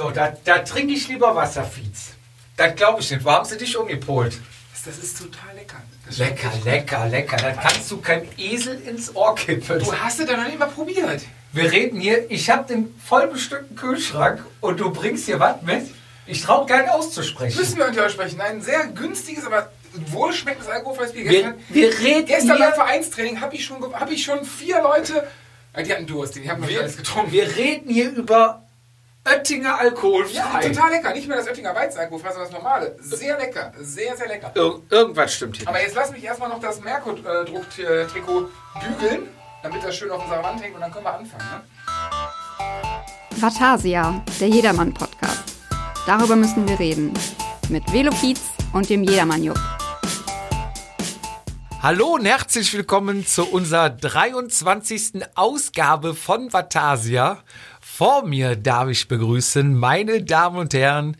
So, da, da trinke ich lieber Wasser, Fietz. Das glaube ich nicht. Wo haben sie dich umgepolt? Das ist total lecker. Das Lecker, lecker, lecker. Das kannst du keinem Esel ins Ohr kippen. Du hast es doch noch nicht mal probiert. Wir reden hier, ich habe den vollbestückten Kühlschrank und du bringst hier was mit? Ich traue gar nicht auszusprechen. Müssen wir unter euch sprechen. Ein sehr günstiges, aber wohlschmeckendes alkoholfreies Bier. Wir, Gestern, wir reden gestern beim Vereinstraining habe ich, schon hab ich schon vier Leute. Ah, Die hatten Durst, die haben noch nicht wir, alles getrunken. wir reden hier über Oettinger Ja, alkoholfrei. total lecker. Nicht mehr das Oettinger Weizenalkoholfrei, sondern das normale. Sehr lecker. Sehr, sehr lecker. Ir irgendwas stimmt hier. Aber jetzt lass mich erstmal noch das Merkur-Druck-Trikot bügeln, damit das schön auf unserer Wand hängt und dann können wir anfangen. Ne? Vatasia, der Jedermann-Podcast. Darüber müssen wir reden. Mit Velo Fietz und dem Jedermann-Jupp. Hallo und herzlich willkommen zu unserer 23. Ausgabe von Vatasia. Vor mir darf ich begrüßen, meine Damen und Herren,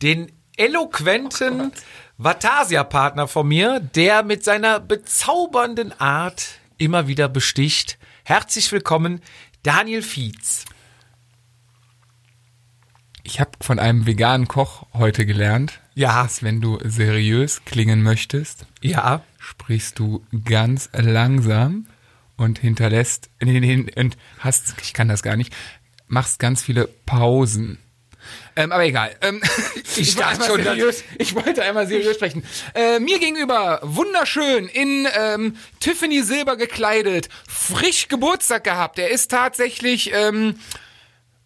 den eloquenten Vatasia-Partner von mir, der mit seiner bezaubernden Art immer wieder besticht. Herzlich willkommen, Daniel Fietz. Ich habe von einem veganen Koch heute gelernt, Ja, dass wenn du seriös klingen möchtest, ja, sprichst du ganz langsam und hinterlässt nee, nee, und hast, ich kann das gar nicht, machst ganz viele Pausen. Ähm, aber egal. Ähm, ich, dachte wollte schon, einmal seriös, ich wollte einmal seriös sprechen. Äh, mir gegenüber, wunderschön, in ähm, Tiffany Silber gekleidet, frisch Geburtstag gehabt. Er ist tatsächlich ähm,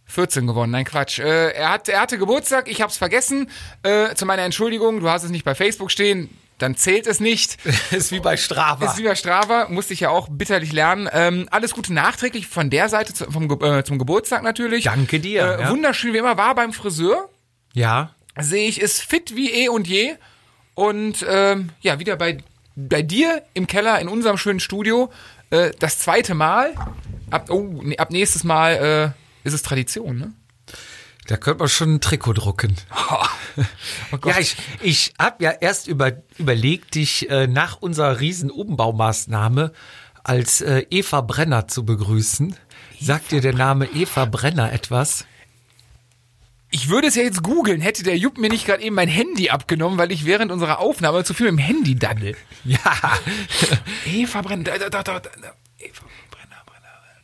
14 geworden, nein Quatsch. Äh, er, hat, er hatte Geburtstag, ich hab's vergessen. Äh, zu meiner Entschuldigung, du hast es nicht bei Facebook stehen, dann zählt es nicht. ist wie bei Strava. Ist wie bei Strava, musste ich ja auch bitterlich lernen. Ähm, alles Gute nachträglich von der Seite zu, vom, äh, zum Geburtstag natürlich. Danke dir, Äh, ja. Wunderschön wie immer, war beim Friseur. Ja, Sehe ich, ist fit wie eh und je. Und ähm, ja, wieder bei, bei dir im Keller in unserem schönen Studio. Äh, das zweite Mal. Ab, oh, ab nächstes Mal äh, ist es Tradition, ne? Da könnte man schon ein Trikot drucken. Oh ja, ich, ich habe ja erst über, überlegt, dich äh, nach unserer riesen Umbaumaßnahme als äh, Eva Brenner zu begrüßen. Sagt dir der Name Eva Brenner etwas? Ich würde es ja jetzt googeln, hätte der Jupp mir nicht gerade eben mein Handy abgenommen, weil ich während unserer Aufnahme zu viel mit dem Handy daddel. Ja, Eva Brenner, da, da, da, da, da. Eva.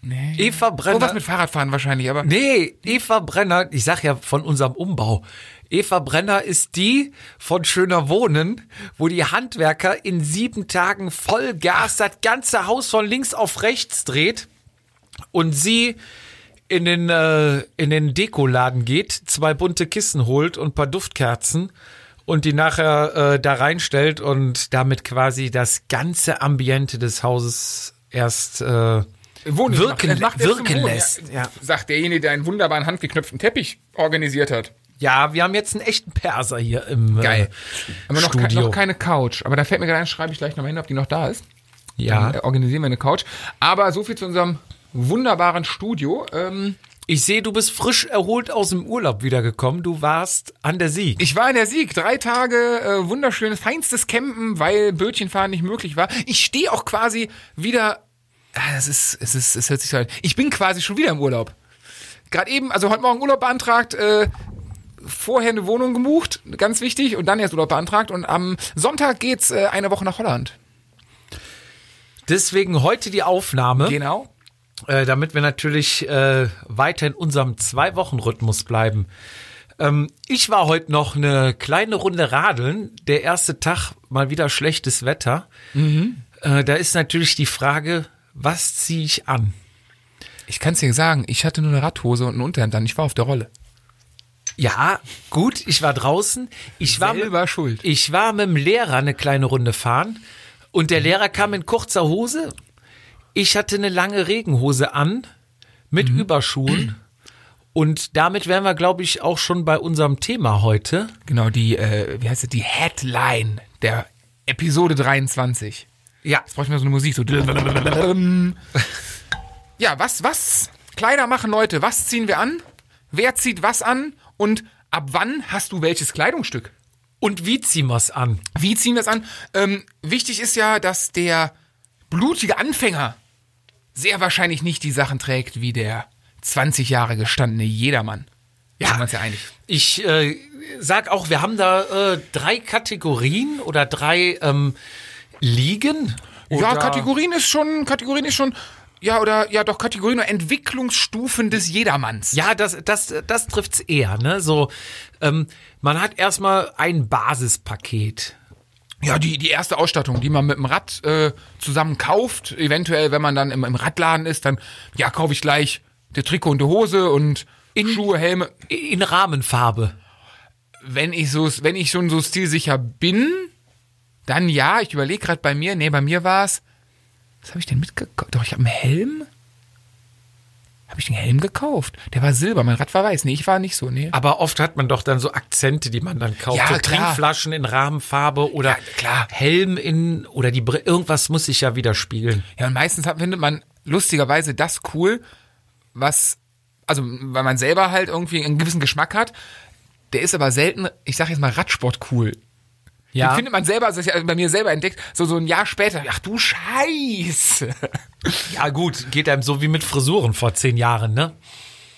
Nee. Eva Brenner. Irgendwas mit Fahrradfahren wahrscheinlich, aber. Nee, Eva Brenner, ich sag ja von unserem Umbau. Eva Brenner ist die von Schöner Wohnen, wo die Handwerker in sieben Tagen Vollgas das ganze Haus von links auf rechts dreht und sie in den, äh, in den Dekoladen geht, zwei bunte Kissen holt und ein paar Duftkerzen und die nachher äh, da reinstellt und damit quasi das ganze Ambiente des Hauses erst äh, Wohnen wirken, macht- wirken Wohnen, lässt. Ja. Sagt derjenige, der einen wunderbaren handgeknöpften Teppich organisiert hat. Ja, wir haben jetzt einen echten Perser hier im Geil. Äh, Aber noch, ke Studio. noch keine Couch. Aber da fällt mir gerade ein, schreibe ich gleich nochmal hin, ob die noch da ist. ja, Dann, äh, organisieren wir eine Couch. Aber so viel zu unserem wunderbaren Studio. Ähm, ich sehe, du bist frisch erholt aus dem Urlaub wiedergekommen. Du warst an der Sieg. Ich war in der Sieg, drei Tage äh, wunderschönes, feinstes Campen, weil Bötchenfahren nicht möglich war. Ich stehe auch quasi wieder. Ah, das ist, es ist, es hört sich so an. Ich bin quasi schon wieder im Urlaub. Gerade eben, also heute Morgen Urlaub beantragt, äh, vorher eine Wohnung gebucht, ganz wichtig, und dann erst Urlaub beantragt. Und am Sonntag geht's äh, eine Woche nach Holland. Deswegen heute die Aufnahme, Genau. äh, damit wir natürlich äh, weiter in unserem Zwei-Wochen-Rhythmus bleiben. Ähm, ich war heute noch eine kleine Runde radeln. Der erste Tag mal wieder schlechtes Wetter. Äh, da ist natürlich die Frage, was ziehe ich an? Ich kann's dir sagen, ich hatte nur eine Radhose und ein Unterhemd an. Ich war auf der Rolle. Ja, gut, ich war draußen. Ich war mit, schuld. Ich war mit dem Lehrer eine kleine Runde fahren und der Lehrer kam in kurzer Hose. Ich hatte eine lange Regenhose an mit Überschuhen. Und damit wären wir, glaube ich, auch schon bei unserem Thema heute. Genau, die, äh, wie heißt es, die Headline der Episode 23. Ja. Jetzt brauche ich mal so eine Musik. So. Ja, was, was? Kleider machen Leute. Was ziehen wir an? Wer zieht was an? Und ab wann hast du welches Kleidungsstück? Und wie ziehen wir es an? Wie ziehen wir es an? Ähm, wichtig ist ja, dass der blutige Anfänger sehr wahrscheinlich nicht die Sachen trägt wie der 20 Jahre gestandene Jedermann. Ja, sind wir uns ja einig. Ich äh, sag auch, wir haben da äh, drei Kategorien oder drei ähm, Ligen. Ja, Kategorien ist schon, Kategorien ist schon, ja, oder, ja, doch, Kategorien oder Entwicklungsstufen des Jedermanns. Ja, das, das, das trifft's eher, ne? So, ähm, man hat erstmal ein Basispaket. Ja, die, die erste Ausstattung, die man mit dem Rad äh, zusammen kauft. Eventuell, wenn man dann im, im Radladen ist, dann, ja, kaufe ich gleich der Trikot und die Hose und Schuhe, Helme. In Rahmenfarbe. Wenn ich so, wenn ich schon so stilsicher bin, dann ja, ich überlege gerade bei mir, nee, bei mir war's. Was habe ich denn mitgekauft? Doch, ich habe einen Helm. Habe ich den Helm gekauft? Der war silber, mein Rad war weiß. Nee, ich war nicht so, nee. Aber oft hat man doch dann so Akzente, die man dann kauft. Ja, so klar. Trinkflaschen in Rahmenfarbe oder Ja, klar. Helm in oder die Br irgendwas muss sich ja widerspiegeln. Ja, und meistens hat, findet man lustigerweise das cool, was, also weil man selber halt irgendwie einen gewissen Geschmack hat. Der ist aber selten, ich sag jetzt mal Radsport cool. Ja. Den findet man selber, das ist ja bei mir selber entdeckt, so so ein Jahr später. Ach du Scheiße. Ja, gut, geht einem so wie mit Frisuren vor zehn Jahren, ne?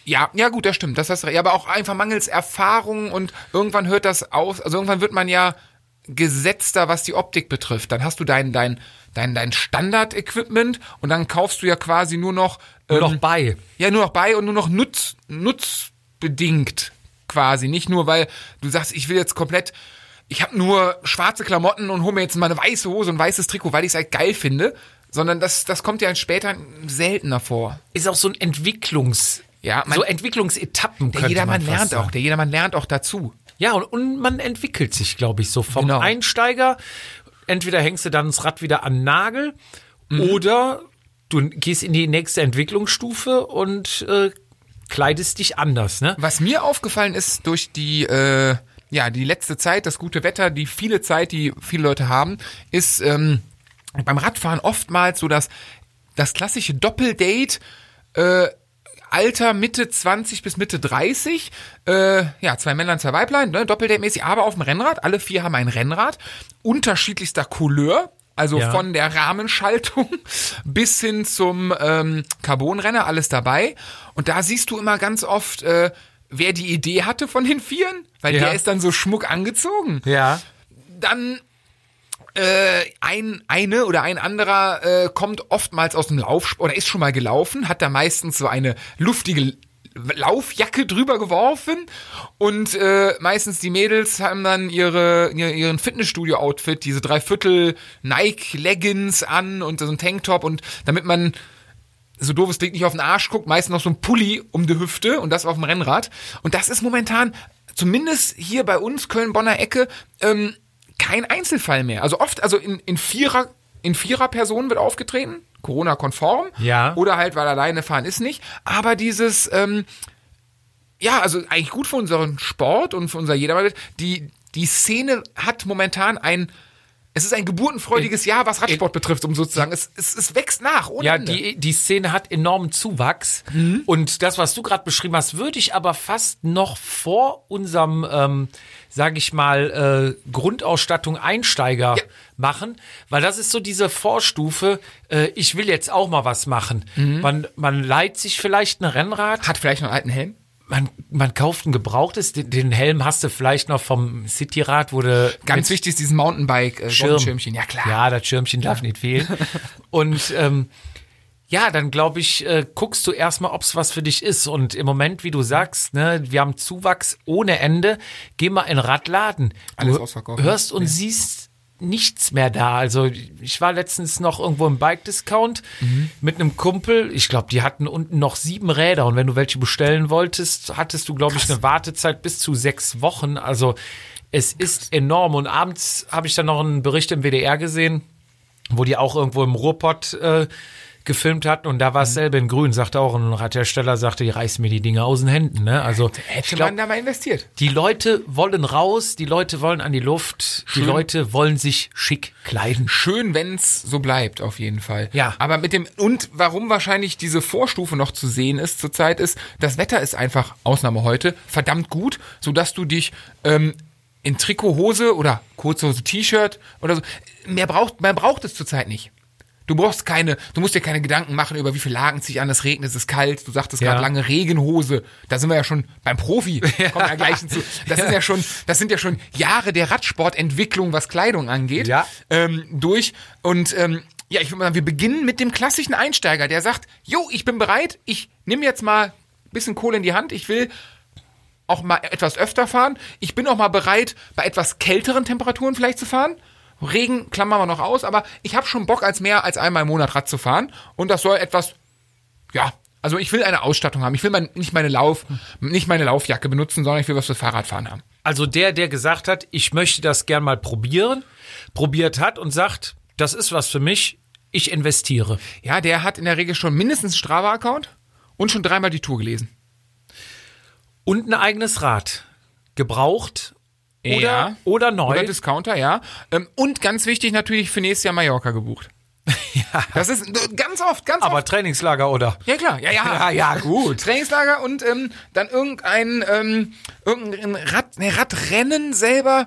Ja, ja gut, das stimmt. Das hast du, ja, aber auch einfach mangels Erfahrung und irgendwann hört das aus, also irgendwann wird man ja gesetzter, was die Optik betrifft. Dann hast du dein, dein, dein, dein Standard-Equipment und dann kaufst du ja quasi nur noch, Nur ähm, noch bei. Ja, nur noch bei und nur noch nutz, nutzbedingt quasi. Nicht nur, weil du sagst, ich will jetzt komplett, ich habe nur schwarze Klamotten und hole mir jetzt mal eine weiße Hose und ein weißes Trikot, weil ich es halt geil finde. Sondern das, das kommt ja später seltener vor. Ist auch so ein Entwicklungs... Ja, man- so Entwicklungsetappen Der könnte jedermann man lernt sagen. auch, der jedermann lernt auch dazu. Ja, und, und man entwickelt sich, glaube ich, so vom Genau. Einsteiger. Entweder hängst du dann das Rad wieder an den Nagel Mhm. oder du gehst in die nächste Entwicklungsstufe und äh, kleidest dich anders, ne? Was mir aufgefallen ist durch die, äh, ja, die letzte Zeit, das gute Wetter, die viele Zeit, die viele Leute haben, ist ähm, beim Radfahren oftmals so das, das klassische Doppeldate, äh, Alter Mitte 20 bis Mitte 30, äh, ja, zwei Männlein, zwei Weiblein, ne, Doppeldate-mäßig, aber auf dem Rennrad. Alle vier haben ein Rennrad, unterschiedlichster Couleur, also Ja. von der Rahmenschaltung bis hin zum ähm, Carbonrenner, alles dabei. Und da siehst du immer ganz oft, äh, wer die Idee hatte von den Vieren, weil Ja. der ist dann so schmuck angezogen. Ja. Dann äh, ein eine oder ein anderer äh, kommt oftmals aus dem Laufsport oder ist schon mal gelaufen, hat da meistens so eine luftige Laufjacke drüber geworfen und äh, meistens die Mädels haben dann ihre, ihr- ihren Fitnessstudio-Outfit, diese Dreiviertel Nike-Leggings an und so ein Tanktop und damit man so doofes Ding nicht auf den Arsch guckt, meistens noch so ein Pulli um die Hüfte und das auf dem Rennrad. Und das ist momentan, zumindest hier bei uns, Köln-Bonner Ecke, ähm, kein Einzelfall mehr. Also oft, also in, in Vierer, in Vierer-Personen wird aufgetreten, Corona-konform. Ja. Oder halt, weil alleine fahren ist nicht. Aber dieses, ähm, ja, also eigentlich gut für unseren Sport und für unser Jedermann. Die, die Szene hat momentan ein, es ist ein geburtenfreudiges Jahr, was Radsport betrifft, um sozusagen. Es, es, es wächst nach, ohne Ja, Ende. die, die Szene hat enormen Zuwachs. Und das, was du gerade beschrieben hast, würde ich aber fast noch vor unserem, ähm, sage ich mal, äh, Grundausstattung Einsteiger Ja. machen, weil das ist so diese Vorstufe, äh, ich will jetzt auch mal was machen. Man, man leiht sich vielleicht ein Rennrad, Hat vielleicht noch einen alten Helm? Man, man kauft ein gebrauchtes, den, den Helm hast du vielleicht noch vom Cityrad, wo du Ganz wichtig ist dieses Mountainbike, äh, Schirm. Ja, klar. Ja, das Schirmchen darf nicht fehlen. Und ähm, ja, dann glaube ich, äh, guckst du erstmal, ob es was für dich ist. Und im Moment, wie du sagst, ne, wir haben Zuwachs ohne Ende. Geh mal in den Radladen. Alles Du ausverkauft, hörst und siehst nichts mehr da. Also ich war letztens noch irgendwo im Bike-Discount Mhm. mit einem Kumpel. Ich glaube, die hatten unten noch sieben Räder. Und wenn du welche bestellen wolltest, hattest du, glaube ich, eine Wartezeit bis zu sechs Wochen. Also es ist enorm. Und abends habe ich dann noch einen Bericht im WDR gesehen, wo die auch irgendwo im Ruhrpott äh, gefilmt hatten und da war es Mhm. selber in grün, sagte auch ein Radhersteller, sagte, die reißen mir die Dinge aus den Händen. Ne? Also Hätte ich glaub, man da mal investiert. die Leute wollen raus, die Leute wollen an die Luft, die Leute wollen sich schick kleiden. Schön, wenn's so bleibt, auf jeden Fall. Ja. Aber mit dem, und warum wahrscheinlich diese Vorstufe noch zu sehen ist zurzeit ist, das Wetter ist einfach, Ausnahme heute, verdammt gut, sodass du dich, ähm, in Trikot, Hose oder Kurzhose, T-Shirt oder so, mehr braucht, mehr braucht es zurzeit nicht. Du brauchst keine, du musst dir keine Gedanken machen über wie viel Lagen ziehe ich an, es regnet, es ist kalt, du sagtest Ja. gerade lange Regenhose. Da sind wir ja schon beim Profi, kommen ja gleich hinzu. Das sind ja schon, das sind ja schon Jahre der Radsportentwicklung, was Kleidung angeht, Ja. ähm, durch. Und ähm, ja, ich würde mal sagen, wir beginnen mit dem klassischen Einsteiger, der sagt, jo, ich bin bereit, ich nehme jetzt mal ein bisschen Kohle in die Hand, ich will auch mal etwas öfter fahren. Ich bin auch mal bereit, bei etwas kälteren Temperaturen vielleicht zu fahren. Regen klammern wir noch aus, aber ich habe schon Bock, als mehr als einmal im Monat Rad zu fahren. Und das soll etwas, ja, also ich will eine Ausstattung haben. Ich will mein, nicht meine Lauf, nicht meine Laufjacke benutzen, sondern ich will was für Fahrradfahren haben. Also der, der gesagt hat, ich möchte das gern mal probieren, probiert hat und sagt, das ist was für mich, ich investiere. Ja, der hat in der Regel schon mindestens einen Strava-Account und schon dreimal die Tour gelesen. Und ein eigenes Rad. Gebraucht oder, Ja. oder neu. Oder Discounter, ja. Ähm, Und ganz wichtig natürlich für nächstes Jahr Mallorca gebucht. ja. Das ist äh, ganz oft, ganz aber oft. Trainingslager oder? Ja, klar. Ja, ja. Ja, ja, gut. Trainingslager und ähm, dann irgendein, ähm, irgendein Rad, ne, Radrennen selber.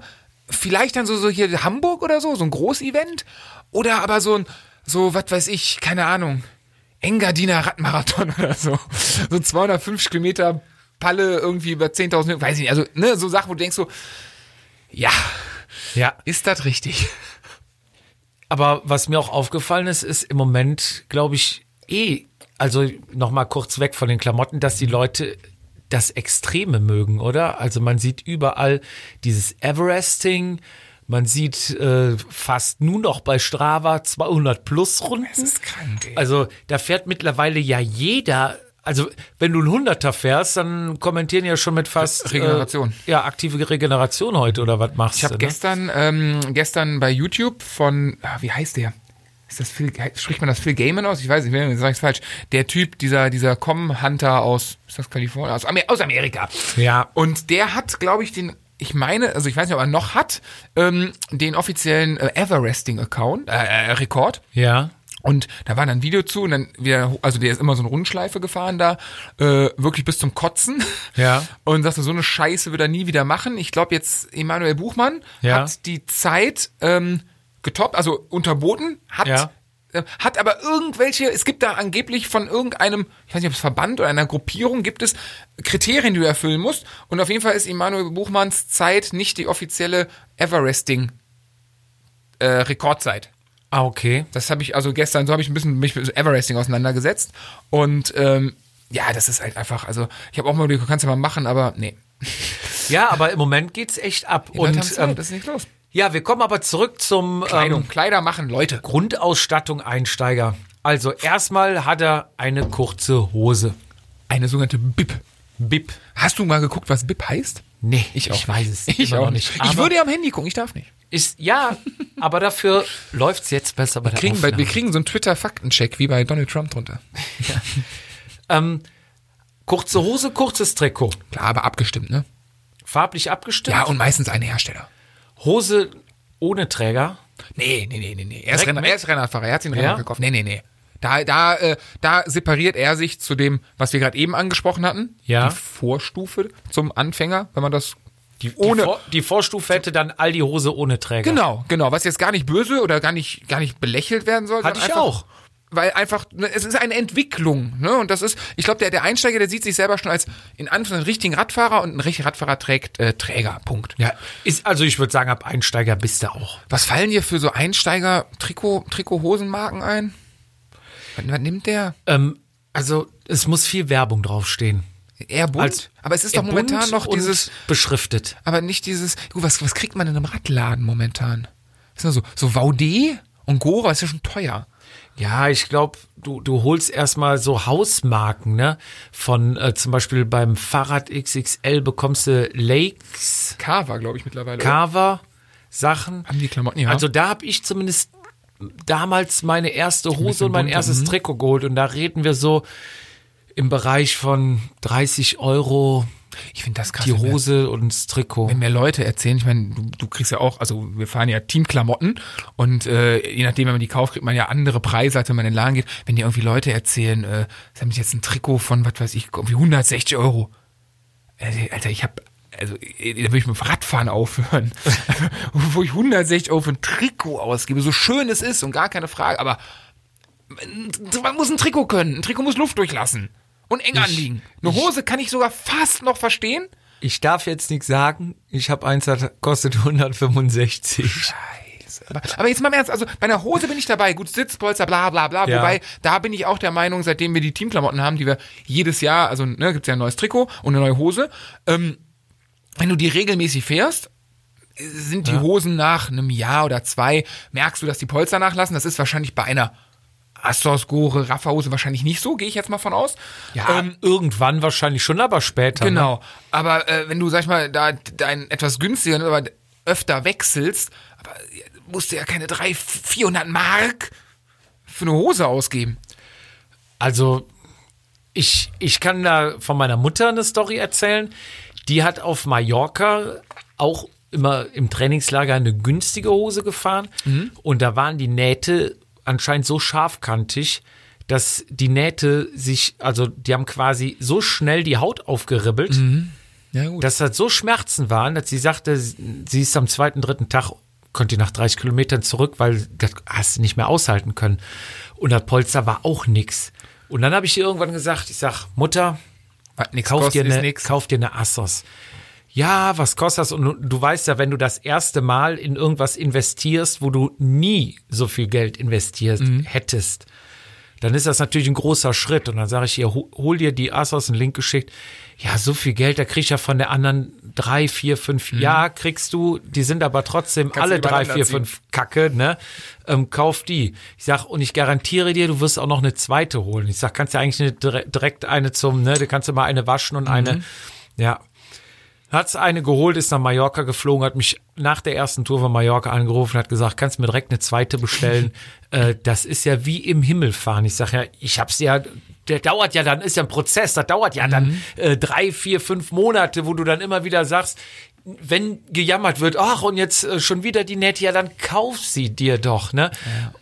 Vielleicht dann so, so hier Hamburg oder so, so ein Großevent. Oder aber so ein, so, was weiß ich, keine Ahnung. Engadiner Radmarathon oder so. So 250 Kilometer Palle irgendwie über 10.000, Höhen, weiß ich nicht. Also, ne, so Sachen, wo du denkst so, ja, Ja. ist das richtig? Aber was mir auch aufgefallen ist, ist im Moment, glaube ich, eh, also nochmal kurz weg von den Klamotten, dass die Leute das Extreme mögen, oder? Also man sieht überall dieses Everesting, man sieht äh, fast nur noch bei Strava 200 plus Runden. Das ist krank, ey. Also da fährt mittlerweile ja jeder. Also wenn du ein Hunderter fährst, dann kommentieren ja schon mit fast Regeneration. Äh, ja aktive Regeneration heute oder was machst Ich habe du? ne? gestern, ähm, gestern bei YouTube von, ah, wie heißt der? Ist das Phil, spricht man das Phil Gaiman aus? Ich weiß nicht, jetzt sag ich's falsch. Der Typ, dieser, dieser Com-Hunter aus, ist das Kalifornien? Aus, Amer aus Amerika. Ja. Und der hat, glaube ich, den, ich meine, also ich weiß nicht, ob er noch hat, ähm, den offiziellen äh, Everesting-Account, äh, äh, Rekord. Ja. Und da war dann ein Video zu und dann wieder, also der ist immer so eine Rundschleife gefahren da, äh, wirklich bis zum Kotzen. Ja. Und sagte, so eine Scheiße wird er nie wieder machen. Ich glaube jetzt, Emanuel Buchmann Ja. hat die Zeit ähm, getoppt, also unterboten, hat, Ja. äh, hat aber irgendwelche, es gibt da angeblich von irgendeinem, ich weiß nicht, ob es Verband oder einer Gruppierung gibt es Kriterien, die du erfüllen musst. Und auf jeden Fall ist Emanuel Buchmanns Zeit nicht die offizielle Everesting äh, Rekordzeit. Ah, okay. Das habe ich also gestern, so habe ich ein bisschen mich mit Everesting auseinandergesetzt. Und ähm, ja, das ist halt einfach, also ich habe auch mal überlegt, du kannst ja mal machen, aber nee. Ja, aber im Moment geht's echt ab. Die Und Zeit, ähm, das ist nicht los. ja, wir kommen aber zurück zum Kleidung, ähm, Kleider machen Leute. Grundausstattung Einsteiger. Also erstmal hat er eine kurze Hose. Eine sogenannte Bib. Bib. Hast du mal geguckt, was Bib heißt? Nee, Ich auch ich weiß es Ich immer auch nicht. nicht. Ich würde ja am Handy gucken, ich darf nicht. Ist ja, aber dafür läuft's jetzt besser bei der Kriegen, bei, wir kriegen so einen Twitter-Faktencheck wie bei Donald Trump drunter. ähm, kurze Hose, kurzes Trikot. Klar, aber abgestimmt, ne? Farblich abgestimmt. Ja, und meistens ein Hersteller. Hose ohne Träger. Nee, nee, nee, nee, nee. Er ist, Renner, er ist Rennradfahrer, er hat sich einen Renner Ja? gekauft. Nee, nee, nee. Da, da, äh, da separiert er sich zu dem, was wir gerade eben angesprochen hatten. Ja. Die Vorstufe zum Anfänger, wenn man das Die, Ohne- die, Vor, die Vorstufe hätte dann all die Hose ohne Träger. Genau, genau. Was jetzt gar nicht böse oder gar nicht, gar nicht belächelt werden soll. Hatte ich einfach, auch. Weil einfach, ne, es ist eine Entwicklung, ne? Und das ist, ich glaube, der, der Einsteiger, der sieht sich selber schon als in Anführungszeichen richtigen Radfahrer und ein richtiger Radfahrer trägt äh, Träger. Punkt. Ja, ist, also ich würde sagen, ab Einsteiger bist du auch. Was fallen dir für so Einsteiger Trikot, Trikot-Hosenmarken ein? Was, was nimmt der? Ähm, also es muss viel Werbung draufstehen. Eher bunt. Als- aber es ist doch momentan noch dieses, beschriftet. aber nicht dieses, gut, was, was kriegt man in einem Radladen momentan? Das sind so, so Vaude und Gora ist ja schon teuer. Ja, ich glaube, du, du holst erstmal so Hausmarken, ne? Von äh, zum Beispiel beim Fahrrad XXL bekommst du Lakes, Carver, glaube ich, mittlerweile. Carver, Sachen. Haben die Klamotten, ja. Also da habe ich zumindest damals meine erste Hose und mein erstes mhm. Trikot geholt. Und da reden wir so im Bereich von 30 Euro ich finde das krass. die wenn mir- Hose und das Trikot. Wenn mir Leute erzählen, ich meine, du, du kriegst ja auch, also wir fahren ja Teamklamotten und äh, je nachdem, wenn man die kauft, kriegt man ja andere Preise, als wenn man in den Laden geht. Wenn dir irgendwie Leute erzählen, äh, sie haben jetzt ein Trikot von, was weiß ich, irgendwie 160 Euro. Also, Alter, ich habe also äh, da würde ich mit dem Radfahren aufhören. Wo ich 160 Euro für ein Trikot ausgebe, so schön es ist und gar keine Frage, aber man muss ein Trikot können. Ein Trikot muss Luft durchlassen. Und eng anliegen. Eine Hose kann ich sogar fast noch verstehen. Ich darf jetzt nichts sagen. Ich habe eins, das kostet 165. Scheiße. Aber, aber jetzt mal im Ernst, also bei einer Hose bin ich dabei, gut Sitzpolster, bla bla bla. Ja. Wobei, da bin ich auch der Meinung, seitdem wir die Teamklamotten haben, die wir jedes Jahr, also ne, gibt's ja ein neues Trikot und eine neue Hose, ähm, wenn du die regelmäßig fährst, sind die Hosen nach einem Jahr oder zwei, merkst du, dass die Polster nachlassen. Das ist wahrscheinlich bei einer Astos, Gore, Raffa-Hose wahrscheinlich nicht so, gehe ich jetzt mal von aus. Ja, irgendwann wahrscheinlich schon, aber später. Ne? Genau. Aber äh, wenn du, sag ich mal, da dein etwas günstiger, aber öfter wechselst, aber musst du ja keine 300, 400 Mark für eine Hose ausgeben. Also, ich, ich kann da von meiner Mutter eine Story erzählen. Die hat auf Mallorca auch immer im Trainingslager eine günstige Hose gefahren. Und da waren die Nähte anscheinend so scharfkantig, dass die Nähte sich, also die haben quasi so schnell die Haut aufgeribbelt, Ja, gut. dass das so Schmerzen waren, dass sie sagte, sie ist am zweiten, dritten Tag, konnte nach 30 Kilometern zurück, weil das hast du nicht mehr aushalten können. Und das Polster war auch nix. Und dann habe ich ihr irgendwann gesagt, ich sag, Mutter, kauf dir, eine, kauf dir eine Assos. Ja, was kostet das? Und du- weißt ja, wenn du das erste Mal in irgendwas investierst, wo du nie so viel Geld investiert Mhm. hättest, dann ist das natürlich ein großer Schritt. Und dann sage ich ho- hol dir die Assos, einen Link geschickt. Ja, so viel Geld, da krieg ich ja von der anderen drei, vier, fünf. Ja, kriegst du, die sind aber trotzdem Mhm. Kannst alle drei, vier, fünf Kacke, ne? Ähm, kauf die. Ich sag, und ich garantiere dir, du wirst auch noch eine zweite holen. Ich sag, kannst ja eigentlich eine, dire- direkt eine zum, ne? Du kannst ja mal eine waschen und Mhm. eine, ja. Hat's eine geholt, ist nach Mallorca geflogen, hat mich nach der ersten Tour von Mallorca angerufen, hat gesagt, kannst du mir direkt eine zweite bestellen. äh, das ist ja wie im Himmel fahren. Ich sag ja, ich hab's ja, der dauert ja dann, ist ja ein Prozess, das dauert ja dann äh, drei, vier, fünf Monate, wo du dann immer wieder sagst, wenn gejammert wird, ach und jetzt äh, schon wieder die Nähte, ja dann kauf sie dir doch, ne?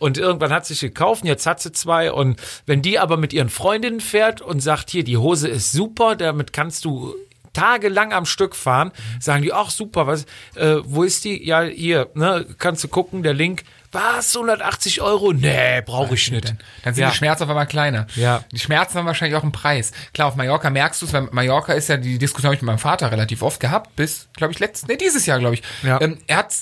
Und irgendwann hat sie sich gekauft, und jetzt hat sie zwei und wenn die aber mit ihren Freundinnen fährt und sagt, hier, die Hose ist super, damit kannst du tagelang am Stück fahren, sagen die, ach super, was, äh, wo ist die? Ja, hier, ne, kannst du gucken, der Link. Was, 180 Euro? Nee, brauche ich nicht. Dann, dann sind ja. die Schmerzen auf einmal kleiner. Ja. Die Schmerzen haben wahrscheinlich auch einen Preis. Klar, auf Mallorca merkst du es, weil Mallorca ist ja, die Diskussion habe ich mit meinem Vater relativ oft gehabt, bis, glaube ich, letztes, nee, dieses Jahr, glaube ich. Ja. Ähm, er hat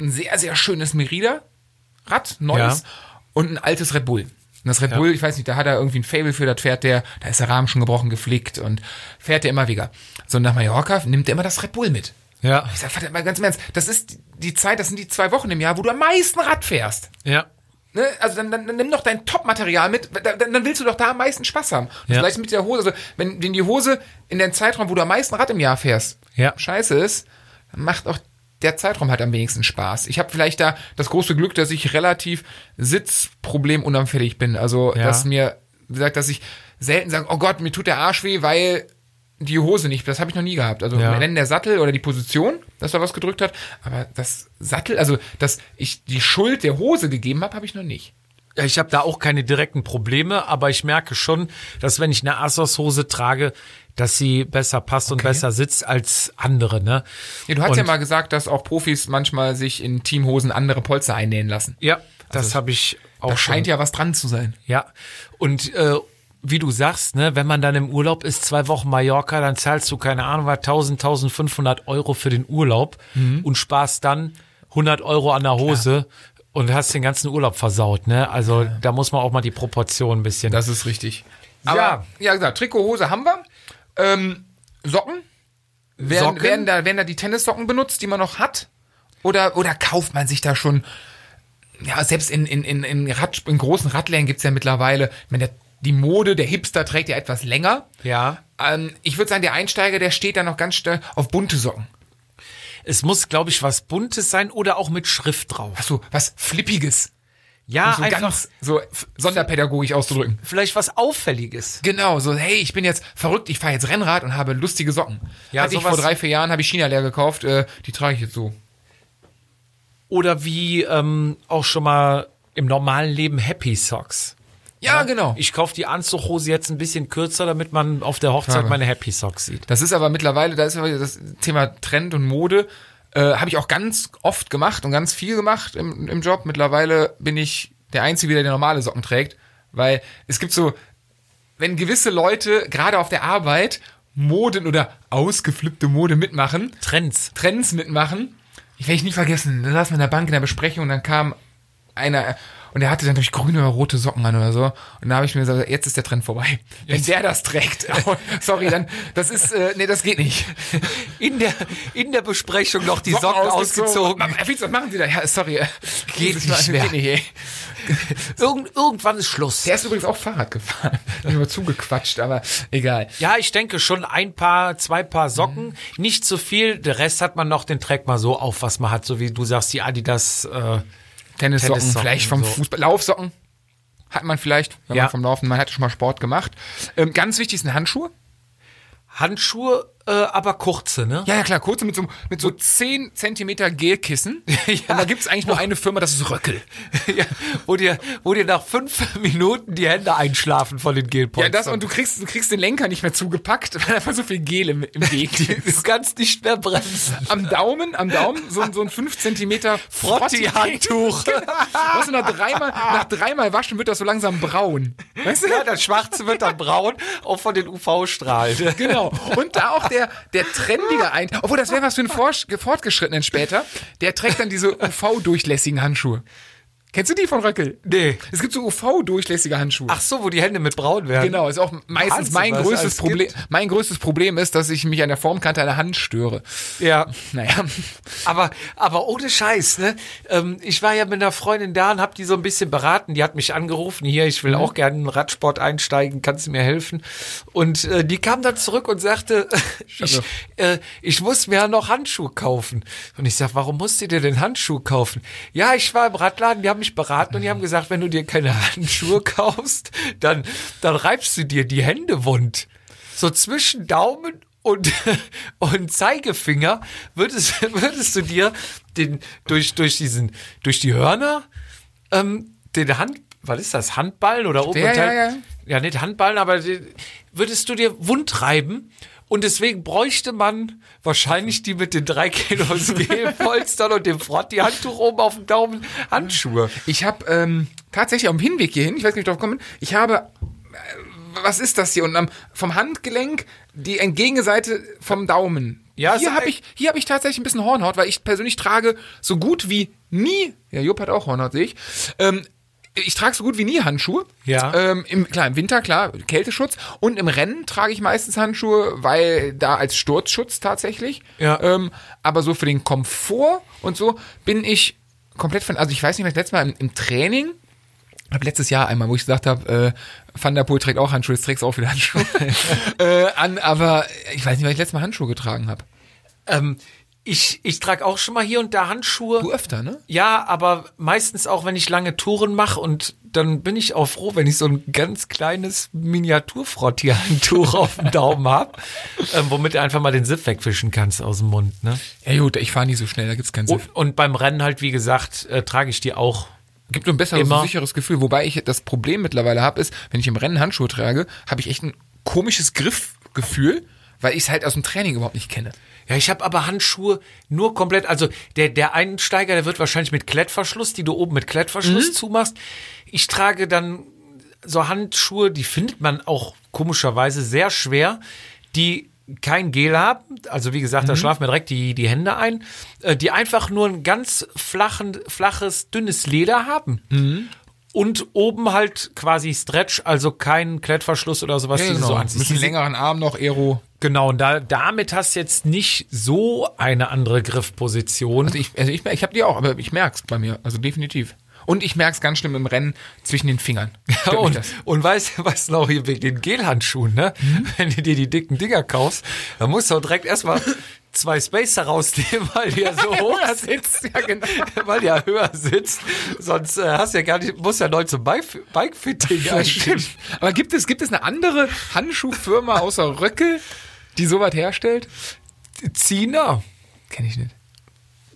ein sehr, sehr schönes Merida-Rad, neues, Ja. und ein altes Red Bull. Und das Red Bull, ich weiß nicht, da hat er irgendwie ein Fable für, das fährt der, da ist der Rahmen schon gebrochen, geflickt und fährt der immer wieder. So, nach Mallorca nimmt er immer das Red Bull mit. Ja, Ich sag, verdammt mal ganz im Ernst, das ist die Zeit, das sind die zwei Wochen im Jahr, wo du am meisten Rad fährst. ja. Ne? Also dann, dann, dann nimm doch dein Top-Material mit, dann, dann willst du doch da am meisten Spaß haben. Und Ja. Vielleicht mit der Hose. Also, wenn, wenn die Hose in den Zeitraum, wo du am meisten Rad im Jahr fährst, Ja. scheiße ist, dann macht auch der Zeitraum halt am wenigsten Spaß. Ich habe vielleicht da das große Glück, dass ich relativ sitzproblemunanfällig bin. Also, Ja. dass mir, wie gesagt, dass ich selten sage, oh Gott, mir tut der Arsch weh, weil die Hose nicht, das habe ich noch nie gehabt. Also Ja. wenn der Sattel oder die Position, dass da was gedrückt hat, aber das Sattel, also dass ich die Schuld der Hose gegeben habe, habe ich noch nicht. Ja, Ich habe da auch keine direkten Probleme, aber ich merke schon, dass wenn ich eine Assos-Hose trage, dass sie besser passt und besser sitzt als andere. Ne? Ja, du hast Und- ja mal gesagt, dass auch Profis manchmal sich in Teamhosen andere Polster einnähen lassen. Ja, das habe ich auch Da schon. scheint ja was dran zu sein. Ja, und äh, wie du sagst, ne, wenn man dann im Urlaub ist, zwei Wochen Mallorca, dann zahlst du, keine Ahnung, was, 1000, 1500 Euro für den Urlaub Mhm. und sparst dann 100 Euro an der Hose und hast den ganzen Urlaub versaut. Ne? Also da muss man auch mal die Proportion ein bisschen. Das ist richtig. Aber, Ja. ja, gesagt, Trikot, Hose haben wir. Ähm, Socken? Werden, Socken? Werden, da, werden da die Tennissocken benutzt, die man noch hat? Oder, oder kauft man sich da schon, ja, selbst in, in, in, in, Rad, in großen Radläden gibt's ja mittlerweile, meine, der, die Mode, der Hipster trägt ja etwas länger. ja. Ähm, ich würde sagen, der Einsteiger, der steht da noch ganz stark auf bunte Socken. Es muss, glaube ich, was Buntes sein oder auch mit Schrift drauf. Ach so, was Flippiges. Ja, so einfach ganz so sonderpädagogisch auszudrücken. vielleicht was Auffälliges. Genau, so, hey, ich bin jetzt verrückt, ich fahre jetzt Rennrad und habe lustige Socken. Ja, Hatte ich vor drei, vier Jahren, habe ich China leer gekauft, äh, die trage ich jetzt so. Oder wie ähm, auch schon mal im normalen Leben Happy Socks. Ja, genau. Ich kaufe die Anzughose jetzt ein bisschen kürzer, damit man auf der Hochzeit Frage. meine Happy Socks sieht. Das ist aber mittlerweile, da ist aber das Thema Trend und Mode, äh, habe ich auch ganz oft gemacht und ganz viel gemacht im, im Job. Mittlerweile bin ich der Einzige, der normale Socken trägt, Weil es gibt so, wenn gewisse Leute gerade auf der Arbeit Moden oder ausgeflippte Mode mitmachen, Trends. Trends mitmachen. Ich werde ich nie vergessen. Da saß man in der Bank in der Besprechung und dann kam einer und der hatte dann durch grüne oder rote Socken an oder so. Und da habe ich mir gesagt, jetzt ist der Trend vorbei. Wenn der das trägt, oh, sorry, dann das ist äh, nee, das geht nicht. In der, in der Besprechung noch die Socken, ausgezogen. Herr Fietz, was machen Sie da? Ja, sorry. Geht Das nicht mehr. Geht nicht, ey. Irgend, irgendwann ist Schluss. Der ist übrigens auch Fahrrad gefahren. Ich mal zugequatscht, aber egal. Ja, ich denke schon ein paar, zwei Paar Socken, nicht zu viel. Der Rest hat man noch, den trägt mal so auf, was man hat, so wie du sagst, die Adidas. Äh, Tennissocken, Tennissocken, vielleicht vom so. Fußball. Laufsocken hat man vielleicht, wenn Ja. man vom Laufen, man hat schon mal Sport gemacht. Ähm, ganz wichtig sind Handschuhe. Handschuhe, äh, aber kurze, ne? Ja, ja, klar, kurze mit so, mit so 10 Zentimeter Gelkissen. Und da gibt's eigentlich nur eine Firma, das ist Röckel. Ja, wo dir, wo dir nach fünf Minuten die Hände einschlafen von den Ja, Gelpolstern. das und du kriegst, du kriegst den Lenker nicht mehr zugepackt, weil einfach so viel Gel im, im Weg ist. du kannst nicht mehr bremsen. Am Daumen, am Daumen, so, ein- so ein 5 Zentimeter Frotti-Handtuch. Weißt du, nach dreimal, nach dreimal waschen wird das so langsam braun. Weißt du? Ja, das Schwarze wird dann braun, auch von den UV-Strahlen. Genau. Und da auch der, der trendige ein, obwohl das wäre was für einen Fortgeschrittenen später, der trägt dann diese UV-durchlässigen Handschuhe. Kennst du die von Röckel? Nee. Es gibt so UV-durchlässige Handschuhe. Ach so, wo die Hände mit braun werden. Genau, ist auch meistens Wahnsinn, mein größtes Problem. gibt. Mein größtes Problem ist, dass ich mich an der Formkante einer Hand störe. Ja. Naja. Aber, aber ohne Scheiß, ne? Ähm, ich war ja mit einer Freundin da und hab die so ein bisschen beraten. Die hat mich angerufen, hier, ich will Mhm. auch gerne in den Radsport einsteigen, kannst du mir helfen? Und äh, die kam dann zurück und sagte, ich, äh, ich muss mir ja noch Handschuhe kaufen. Und ich sag, warum musst du dir denn Handschuhe kaufen? Ja, ich war im Radladen, die haben mich beraten und die haben gesagt, wenn du dir keine Handschuhe kaufst, dann, dann reibst du dir die Hände wund. So zwischen Daumen und, und Zeigefinger würdest, würdest du dir den, durch, durch diesen, durch die Hörner, ähm, den Hand, was ist das, Handballen oder Oberteil? ja, ja. Ja, nicht Handballen, aber den, würdest du dir wund reiben und deswegen bräuchte man wahrscheinlich die mit den drei Kilos Gelpolstern und dem Frotti-Handtuch oben auf dem Daumen Handschuhe. Ich habe ähm, tatsächlich auf dem Hinweg hierhin, ich weiß nicht, wie ich drauf komme, ich habe, äh, was ist das hier unten am, vom Handgelenk die Entgegenseite vom Daumen. Ja, hier habe ich, hier habe ich tatsächlich ein bisschen Hornhaut, weil ich persönlich trage so gut wie nie, ja, Jupp hat auch Hornhaut, sehe ich, ähm, ich trage so gut wie nie Handschuhe. Ja. Ähm, im, klar, im Winter, klar, Kälteschutz. Und im Rennen trage ich meistens Handschuhe, weil da als Sturzschutz tatsächlich. Ja. Ähm, aber so für den Komfort und so bin ich komplett von, also ich weiß nicht, was ich letztes Mal im, im Training, hab letztes Jahr einmal, wo ich gesagt habe, äh, Van der Poel trägt auch Handschuhe, jetzt trägst du auch wieder Handschuhe. äh, an, aber ich weiß nicht, weil ich letztes Mal Handschuhe getragen habe. Ähm, ich, ich trage auch schon mal hier und da Handschuhe. Du öfter, ne? Ja, aber meistens auch, wenn ich lange Touren mache und dann bin ich auch froh, wenn ich so ein ganz kleines Miniaturfrottierhandtuch auf dem Daumen hab, ähm, womit du einfach mal den Siff wegwischen kannst aus dem Mund. Ne? Ja gut, ich fahre nie so schnell, da gibt's keinen Siff. Und, und beim Rennen halt, wie gesagt, äh, trage ich die auch. Gibt nur ein besseres, Immer. sicheres Gefühl. Wobei ich das Problem mittlerweile habe, ist, wenn ich im Rennen Handschuhe trage, habe ich echt ein komisches Griffgefühl, weil ich es halt aus dem Training überhaupt nicht kenne. Ja, ich habe aber Handschuhe nur komplett, also der, der Einsteiger, der wird wahrscheinlich mit Klettverschluss, die du oben mit Klettverschluss zumachst. Ich trage dann so Handschuhe, die findet man auch komischerweise sehr schwer, die kein Gel haben, also wie gesagt, da schlafen mir direkt die, die Hände ein, äh, die einfach nur ein ganz flachen, flaches, dünnes Leder haben. Und oben halt quasi Stretch, also kein Klettverschluss oder sowas, die du so Ein bisschen längeren Arm noch, Aero. Genau, und da, damit hast du jetzt nicht so eine andere Griffposition. Also ich, also ich, ich habe die auch, aber ich merk's bei mir, also definitiv. Und ich merk's ganz schlimm im Rennen zwischen den Fingern. Mich und, und weißt du, was noch hier wegen den Gelhandschuhen, ne? Mhm. Wenn du dir die dicken Dinger kaufst, dann musst du auch direkt erstmal zwei Spacer rausnehmen, weil die ja so hoch sitzt, Ja, genau. weil die ja höher sitzt. Sonst äh, hast ja gar nicht, musst ja neu zum Bike- Bike-Fitting stimmt. Aber gibt es, gibt es eine andere Handschuhfirma außer Röckel, die sowas herstellt? Zina. Kenne ich nicht.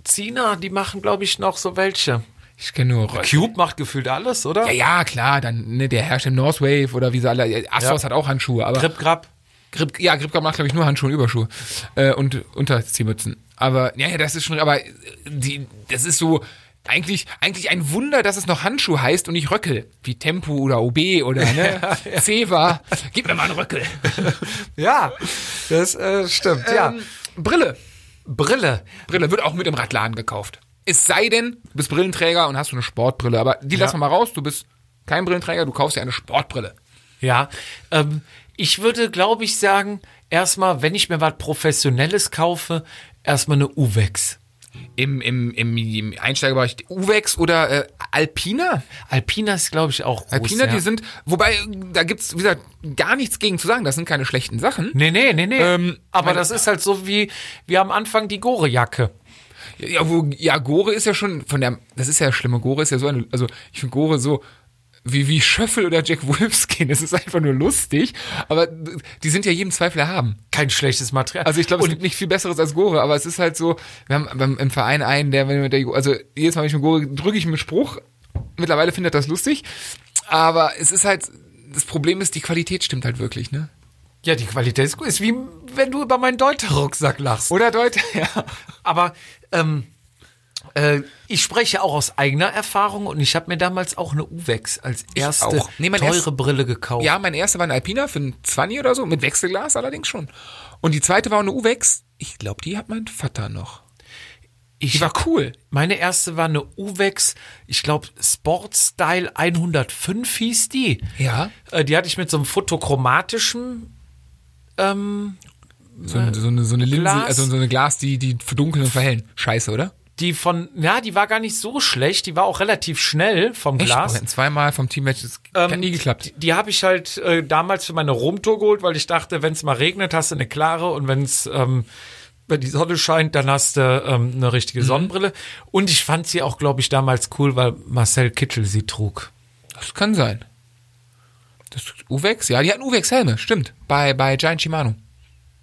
Zina, die machen, glaube ich, noch so welche. Ich kenne nur Röckel. Cube macht gefühlt alles, oder? Ja, ja, klar, dann ne, der Hersteller Northwave oder wie sie alle. Astros Ja. hat auch Handschuhe, aber Grip, Grab. Grip, ja, Gripgrap macht glaube ich nur Handschuhe und Überschuhe äh, und Unterziehmützen. Aber ja, ja, das ist schon, aber die, das ist so Eigentlich, eigentlich ein Wunder, dass es noch Handschuh heißt und nicht Röckel. Wie Tempo oder OB oder ne? Ceva. Gib mir mal einen Röckel. Ja, das äh, stimmt, ja. Ähm, Brille. Brille. Brille wird auch mit im Radladen gekauft. Es sei denn, du bist Brillenträger und hast so eine Sportbrille. Aber die lassen wir mal raus. Du bist kein Brillenträger, du kaufst dir eine Sportbrille. Ja, ähm, ich würde, glaube ich, sagen, erstmal, wenn ich mir was Professionelles kaufe, erstmal eine Uwex. Im, im, im, im Einsteigerbereich Uwex oder äh, Alpina? Alpina ist, glaube ich, auch groß. Alpina, ja. die sind, wobei, da gibt's, wie gesagt, gar nichts gegen zu sagen. Das sind keine schlechten Sachen. Nee, nee, nee, nee. Ähm, Aber das ist halt so wie, wie am Anfang die Gore-Jacke. Ja, wo, ja, Gore ist ja schon von der, das ist ja schlimme. Gore ist ja so eine, also ich finde Gore so wie, wie Schöffel oder Jack Wolfskin. Das ist einfach nur lustig, aber die sind ja jedem Zweifel erhaben. Kein schlechtes Material. Also ich glaube, es gibt nicht viel Besseres als Gore, aber es ist halt so, wir haben beim, im Verein einen, der, wenn wir mit der, also jedes Mal, wenn ich mit Gore drücke ich einen Spruch. Mittlerweile findet er das lustig, aber es ist halt, das Problem ist, die Qualität stimmt halt wirklich, ne? ja, die Qualität ist gut. Ist wie wenn du über meinen Deuter-Rucksack lachst. Oder Deut, ja. Aber ähm, äh, ich spreche auch aus eigener Erfahrung und ich habe mir damals auch eine Uwex als erste. Nee, teure erst- Brille gekauft. Ja, mein erster war ein Alpina für ein 20 oder so, mit Wechselglas allerdings schon. Und die zweite war eine Uwex. Ich glaube, die hat mein Vater noch. ich Die war cool. Meine erste war eine Uwex, ich glaube Sportstyle 105 hieß die. Ja. Äh, die hatte ich mit so einem fotochromatischen ähm, So, eine- so, eine, so eine Linse, Glas. also so eine Glas, die, die verdunkeln und verhellen. Scheiße, oder? Die von, ja, die war gar nicht so schlecht, die war auch relativ schnell vom Echt? Glas. Hatten zweimal vom Teammatch, das hat nie geklappt. Die, die habe ich halt äh, damals für meine Romtour geholt, weil ich dachte, wenn es mal regnet, hast du eine klare und wenn es ähm, wenn die Sonne scheint, dann hast du ähm, eine Mhm. richtige Sonnenbrille. Und ich fand sie auch, glaube ich, damals cool, weil Marcel Kittel sie trug. Das kann sein. Das Uwex? Ja, die hatten Uwex-Helme, stimmt. Bei, bei Giant Shimano.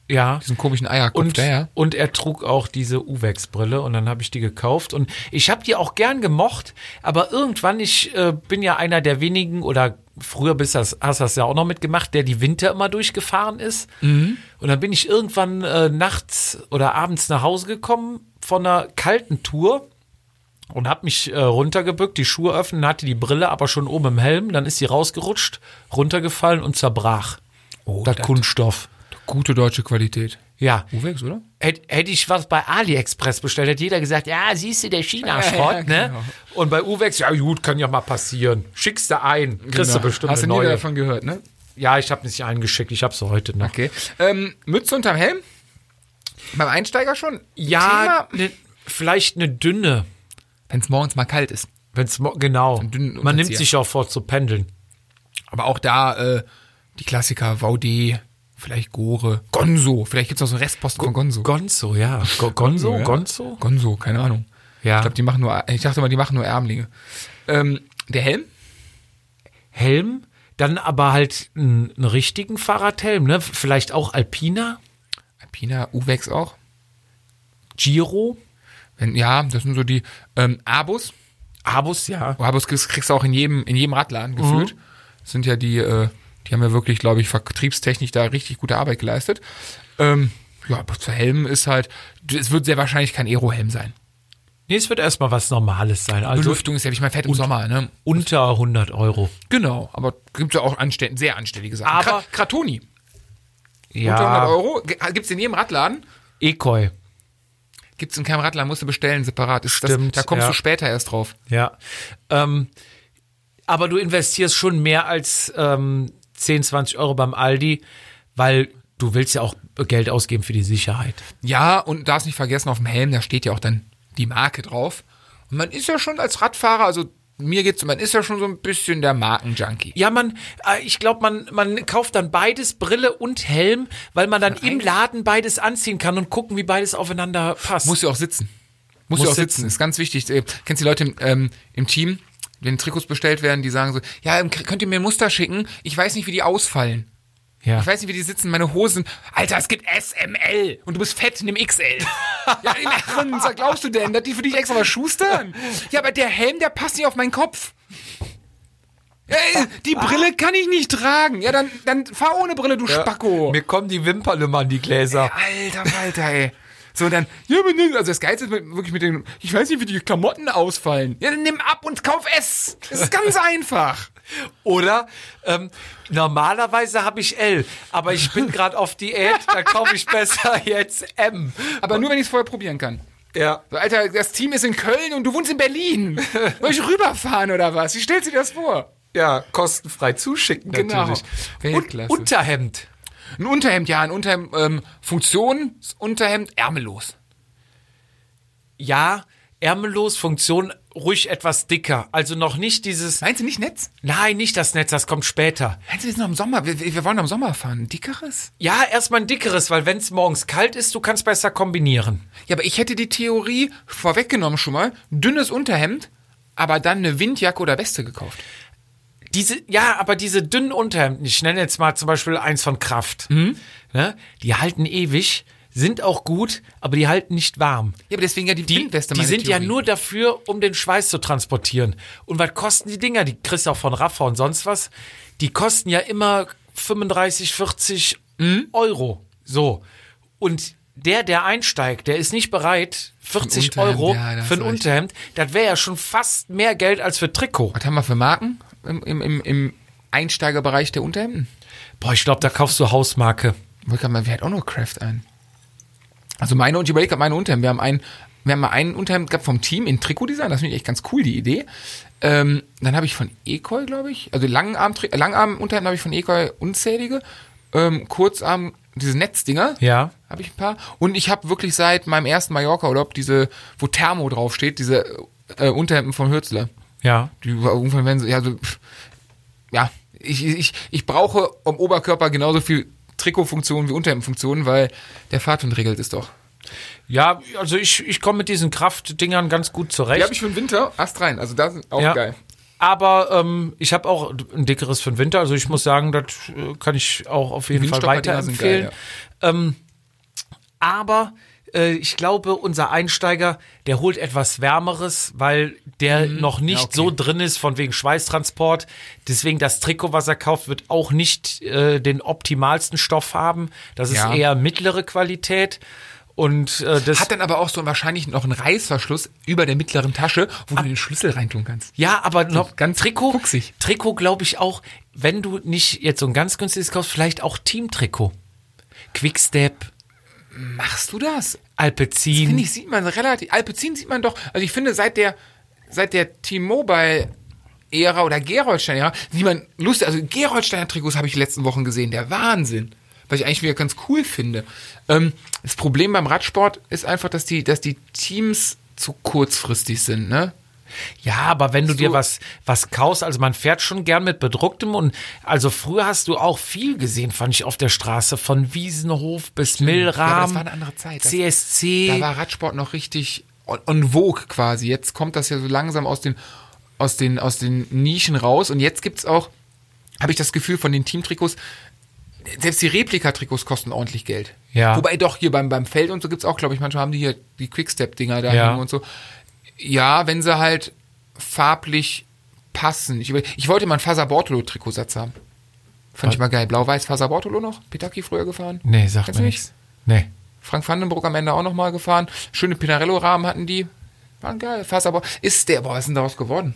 Ja. Diesen komischen Eierkopf, Und, der, ja. und er trug auch diese Uwex-Brille und dann habe ich die gekauft und ich habe die auch gern gemocht, aber irgendwann, ich äh, bin ja einer der wenigen oder früher bist das, hast du das ja auch noch mitgemacht, der die Winter immer durchgefahren ist. Und dann bin ich irgendwann äh, nachts oder abends nach Hause gekommen von einer kalten Tour und habe mich äh, runtergebückt, die Schuhe öffnen, hatte die Brille aber schon oben im Helm, dann ist sie rausgerutscht, runtergefallen und zerbrach. Oh, das- Kunststoff. Gute deutsche Qualität. Ja. Uwex, oder? Hätte hätt ich was bei AliExpress bestellt, hätte jeder gesagt, ja, siehst du, der China-Schrott, Ja, ja, ne? genau. Und bei Uwex, ja gut, kann ja mal passieren. Schickst du ein, kriegst du bestimmt Genau. Hast du nie davon gehört, ne? Ja, ich habe nicht eingeschickt, ich habe sie heute noch. Okay. Ähm, Mütze unterm Helm? Beim Einsteiger schon? Ja, ne, vielleicht eine dünne, Wenn es morgens mal kalt ist. wenn's genau. Man nimmt sich auch vor zu pendeln. Aber auch da äh, die Klassiker VD, vielleicht Gore, Gonzo. Vielleicht gibt's auch so einen Restposten von Gonzo. Gonzo, ja. Go Gonzo, ja. Gonzo? Gonzo, keine Ahnung. Ja. Ich glaube, die machen nur, ich dachte mal, die machen nur Ärmlinge. Ähm, der Helm? Helm, dann aber halt einen, einen richtigen Fahrradhelm, ne? Vielleicht auch Alpina, Alpina, Uwex auch. Giro, Wenn, ja, das sind so die ähm, Abus. Abus, ja. Abus kriegst, kriegst du auch in jedem, in jedem Radladen gefühlt. Das sind ja die, äh, die haben ja wirklich, glaube ich, vertriebstechnisch da richtig gute Arbeit geleistet. Ähm, ja, aber zu Helm ist halt, es wird sehr wahrscheinlich kein Aero-Helm sein. Nee, es wird erstmal was Normales sein. Also Belüftung ist ja, ich meine, fährt im Sommer, ne? unter 100 Euro. Genau, aber gibt ja auch anständig, sehr anständige Sachen. Aber- Kra Kratoni, Ja, unter 100 Euro, Ge- gibt's in jedem Radladen. Ekoi. Gibt's in keinem Radladen, musst du bestellen, separat. Ist Stimmt, das, da kommst ja. du später erst drauf. Ja. Ähm, aber du investierst schon mehr als ähm, 10, 20 Euro beim Aldi, weil du willst ja auch Geld ausgeben für die Sicherheit. Ja, und darfst nicht vergessen, auf dem Helm, da steht ja auch dann die Marke drauf. Und man ist ja schon als Radfahrer, also mir geht's, man ist ja schon so ein bisschen der Markenjunkie. Ja, man, äh, ich glaube, man, man kauft dann beides, Brille und Helm, weil man dann im Laden beides anziehen kann und gucken, wie beides aufeinander passt. Muss ja auch sitzen. Muss, Muss ja auch sitzen. sitzen. Ist ganz wichtig. Äh, Kennst du die Leute im, ähm, im Team, wenn Trikots bestellt werden, die sagen so, ja, ähm, könnt ihr mir ein Muster schicken? Ich weiß nicht, wie die ausfallen. ja. Ich weiß nicht, wie die sitzen. Meine Hosen. Alter, es gibt SML. Und du bist fett, nimm XL. ja, im Ernst, was glaubst du denn? Dass die für dich extra was schustern? Ja, aber der Helm, der passt nicht auf meinen Kopf. Ja, ey, die Brille kann ich nicht tragen. Ja, dann, dann fahr ohne Brille, du Spacko. Mir kommen die Wimpern immer an die Gläser. Alter, Alter, ey. So, dann, ja, also das Geilste ist wirklich mit den, ich weiß nicht, wie die Klamotten ausfallen. Ja, dann nimm ab und kauf S. Das ist ganz einfach. Oder ähm, normalerweise habe ich L, aber ich bin gerade auf Diät, dann kaufe ich besser jetzt M. Aber nur, wenn ich es vorher probieren kann. Ja. So, Alter, das Team ist in Köln und du wohnst in Berlin. Soll ich rüberfahren oder was? Wie stellst du dir das vor? Ja, kostenfrei zuschicken Genau. natürlich. Weltklasse. Und Unterhemd. Ein Unterhemd, ja, ein Unterhemd, ähm, Funktionsunterhemd, ärmellos. Ja, ärmellos, Funktion ruhig etwas dicker. Also noch nicht dieses. Meinst du nicht Netz? Nein, nicht das Netz, das kommt später. Meinst du, wir sind noch im Sommer? Wir, wir wollen am Sommer fahren. Ein dickeres? Ja, erstmal ein dickeres, weil wenn es morgens kalt ist, du kannst besser kombinieren. Ja, aber ich hätte die Theorie vorweggenommen schon mal. Dünnes Unterhemd, aber dann eine Windjacke oder Weste gekauft. Diese, ja, aber diese dünnen Unterhemden, ich nenne jetzt mal zum Beispiel eins von Kraft, ne, die halten ewig, sind auch gut, aber die halten nicht warm. Ja, aber deswegen ja die, Die, Windweste die sind ja Theorie. nur dafür, um den Schweiß zu transportieren. Und was kosten die Dinger? Die kriegst du auch von Raffa und sonst was. Die kosten ja immer 35, 40 Mhm. Euro. So. Und der, der einsteigt, der ist nicht bereit, 40 Unterhemd, Euro ja, für ein recht. Unterhemd. Das wäre ja schon fast mehr Geld als für Trikot. Was haben wir für Marken im, im, im, Einsteigerbereich der Unterhemden? Boah, ich glaube, da kaufst du Hausmarke. Ich mal, wer hat auch noch Craft ein? Also meine, und ich überlege gerade meine Unterhemden. Wir haben ein, wir haben mal einen Unterhemd gehabt vom Team in Trikotdesign. Das finde ich echt ganz cool, die Idee. Ähm, dann habe ich von Ekoi, glaube ich, also Langarm, Langarm Unterhemden habe ich von Ekoi unzählige. Ähm, Kurzarm, diese Netzdinger. Ja. Habe ich ein paar. Und ich habe wirklich seit meinem ersten Mallorca-Urlaub diese, wo Thermo draufsteht, diese äh, Unterhemden von Hürzler. Ja. Die irgendwann werden sie, ja, so, pff, ja, ich, ich, ich brauche am Oberkörper genauso viel Trikotfunktionen wie Unterhemdfunktionen, weil der Fahrtwind regelt es doch. Ja, also ich, ich komme mit diesen Kraftdingern ganz gut zurecht. Die habe ich für den Winter, Ast rein, also das ist auch Ja. geil. Aber ähm, ich habe auch ein dickeres für den Winter. Also ich muss sagen, das äh, kann ich auch auf jeden Fall weiterempfehlen. geil, ähm, aber äh, ich glaube, unser Einsteiger, der holt etwas Wärmeres, weil der noch nicht Mhm. Ja, okay. so drin ist von wegen Schweißtransport. Deswegen das Trikot, was er kauft, wird auch nicht äh, den optimalsten Stoff haben. Das ist Ja. eher mittlere Qualität. Und äh, das Hat dann aber auch so wahrscheinlich noch einen Reißverschluss über der mittleren Tasche, wo du den Schlüssel reintun kannst. Ja, aber noch ganz Trikot, fuchsig. Trikot glaube ich auch, wenn du nicht jetzt so ein ganz günstiges kaufst, vielleicht auch Team-Trikot. Quickstep, Machst du das? Alpecin. Finde ich, sieht man relativ. Alpecin sieht man doch. Also ich finde, seit der, seit der T-Mobile-Ära oder Geroldsteiner-Ära, sieht man lustig. Also Geroldsteiner-Trikots habe ich die letzten Wochen gesehen. Der Wahnsinn. Was ich eigentlich wieder ganz cool finde. Ähm, das Problem beim Radsport ist einfach, dass die, dass die Teams zu kurzfristig sind, ne? Ja, aber wenn du dir So. was, was kaufst, also man fährt schon gern mit bedrucktem und also früher hast du auch viel gesehen, fand ich auf der Straße, von Wiesenhof bis Ja, Milram, aber das war eine andere Zeit. Das, CSC. Da war Radsport noch richtig on, on vogue quasi. Jetzt kommt das ja so langsam aus den, aus den, aus den Nischen raus. Und jetzt gibt's auch, habe ich das Gefühl, von den Teamtrikots, selbst die Replika-Trikots kosten ordentlich Geld. Ja. Wobei doch hier beim, beim Feld und so gibt's auch, glaube ich, manchmal haben die hier die Quickstep-Dinger da Ja. und so. Ja, wenn sie halt farblich passen. Ich, ich wollte mal einen Faser Bortolo-Trikotsatz haben. Fand ich mal geil. Blau-Weiß Faser Bortolo noch? Pitaki früher gefahren? nee, sag Kennst mir nichts. Nee. Frank Vandenbroek am Ende auch nochmal gefahren. Schöne Pinarello-Rahmen hatten die. Waren geil. Fast aber ist der, boah, was ist denn daraus geworden?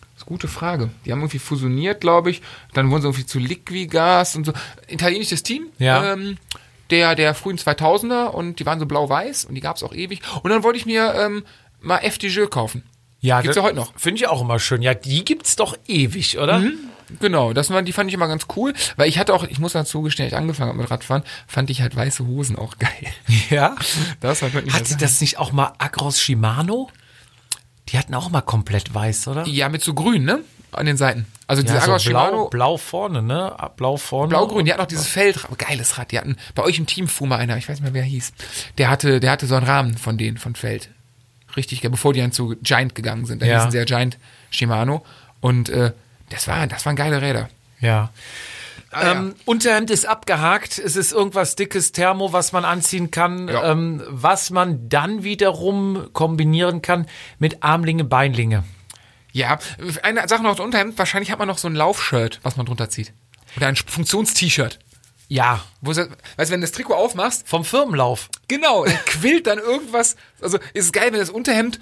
Das ist eine gute Frage. Die haben irgendwie fusioniert, glaube ich. Dann wurden sie irgendwie zu Liquigas und so. Italienisches Team. Ja. Ähm, der, der frühen 2000er und die waren so blau-weiß und die gab es auch ewig. Und dann wollte ich mir ähm, mal FDJ kaufen. Ja, Gibt's das ja heute noch. Finde ich auch immer schön. Ja, die gibt's doch ewig, oder? Genau, das waren, die fand ich immer ganz cool, weil ich hatte auch, ich muss dazu gestehen, als ich angefangen habe mit Radfahren, fand ich halt weiße Hosen auch geil. Ja. Das war wirklich Hatte das nicht auch mal Agros Shimano? Die hatten auch mal komplett weiß, oder? Ja, mit so grün, ne? An den Seiten. Also diese Ja, Agros so blau, Shimano, blau vorne, ne? Blau vorne. blau-grün, die hatten auch dieses Feld, geiles Rad. Die hatten, bei euch im Team fuhr mal einer, ich weiß nicht mehr, wer hieß. Der hatte, der hatte so einen Rahmen von denen, von Feld. Richtig bevor die dann zu Giant gegangen sind. Da Ja. hießen sie ja Giant Shimano. Und, äh, das war, das waren geile Räder. Ja. Ah, ja. ähm, Unterhemd ist abgehakt. Es ist irgendwas dickes Thermo, was man anziehen kann, Ja. ähm, was man dann wiederum kombinieren kann mit Armlinge, Beinlinge. Ja, eine Sache noch, das Unterhemd, wahrscheinlich hat man noch so ein Laufshirt, was man drunter zieht. Oder ein Funktions-T-Shirt. Ja, Wo weißt du, wenn du das Trikot aufmachst, vom Firmenlauf. genau, dann quillt dann irgendwas. Also ist es geil, wenn das Unterhemd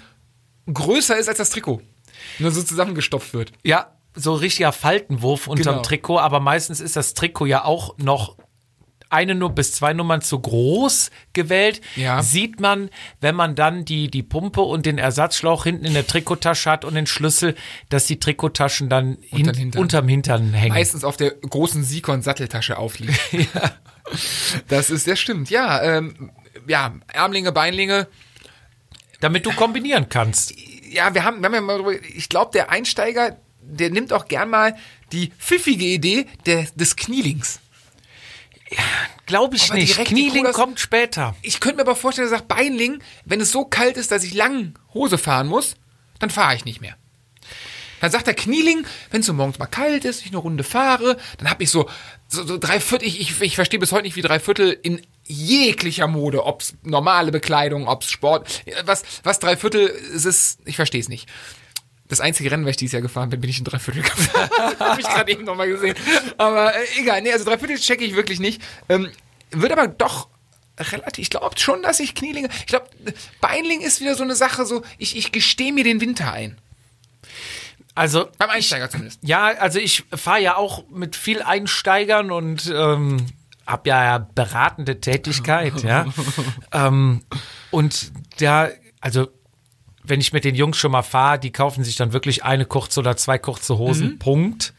größer ist als das Trikot. Nur so zusammengestopft wird. Ja, so richtiger Faltenwurf unterm Genau. Trikot, aber meistens ist das Trikot ja auch noch eine nur bis zwei Nummern zu groß gewählt. Ja. Sieht man, wenn man dann die, die Pumpe und den Ersatzschlauch hinten in der Trikottasche hat und den Schlüssel, dass die Trikottaschen dann hin, Unterm Hintern. unterm Hintern hängen. Meistens auf der großen Sikon-Satteltasche aufliegt. ja. Das ist, das stimmt. Ja, ähm, ja, Ärmlinge, Beinlinge. damit du kombinieren kannst. Ja, wir haben, wir haben ja mal drüber, ich glaube, der Einsteiger, der nimmt auch gern mal die pfiffige Idee der, des Knielings. Glaube ich Aber nicht. Knieling Kulas- kommt später. Ich könnte mir aber vorstellen, er sagt, Beinling, wenn es so kalt ist, dass ich lang Hose fahren muss, dann fahre ich nicht mehr. Dann sagt der Knieling, wenn es so morgens mal kalt ist, ich eine Runde fahre, dann habe ich so, so, so drei Viertel, ich, ich, ich verstehe bis heute nicht, wie drei Viertel in jeglicher Mode, ob's normale Bekleidung, ob's Sport, was, was drei Viertel, es ist, ich verstehe es nicht. Das einzige Rennen, weil ich dieses Jahr gefahren bin, bin ich in Dreiviertel gefahren. Habe ich gerade eben nochmal gesehen. Aber äh, egal, nee, also Dreiviertel checke ich wirklich nicht. Ähm, wird aber doch relativ, ich glaube schon, dass ich Knielinge, ich glaube, Beinling ist wieder so eine Sache, so, ich, ich gestehe mir den Winter ein. Also Beim Einsteiger zumindest. Ja, also ich fahre ja auch mit viel Einsteigern und ähm, habe ja beratende Tätigkeit, ja. ähm, und da, also wenn ich mit den Jungs schon mal fahre, die kaufen sich dann wirklich eine kurze oder zwei kurze Hosen, Punkt.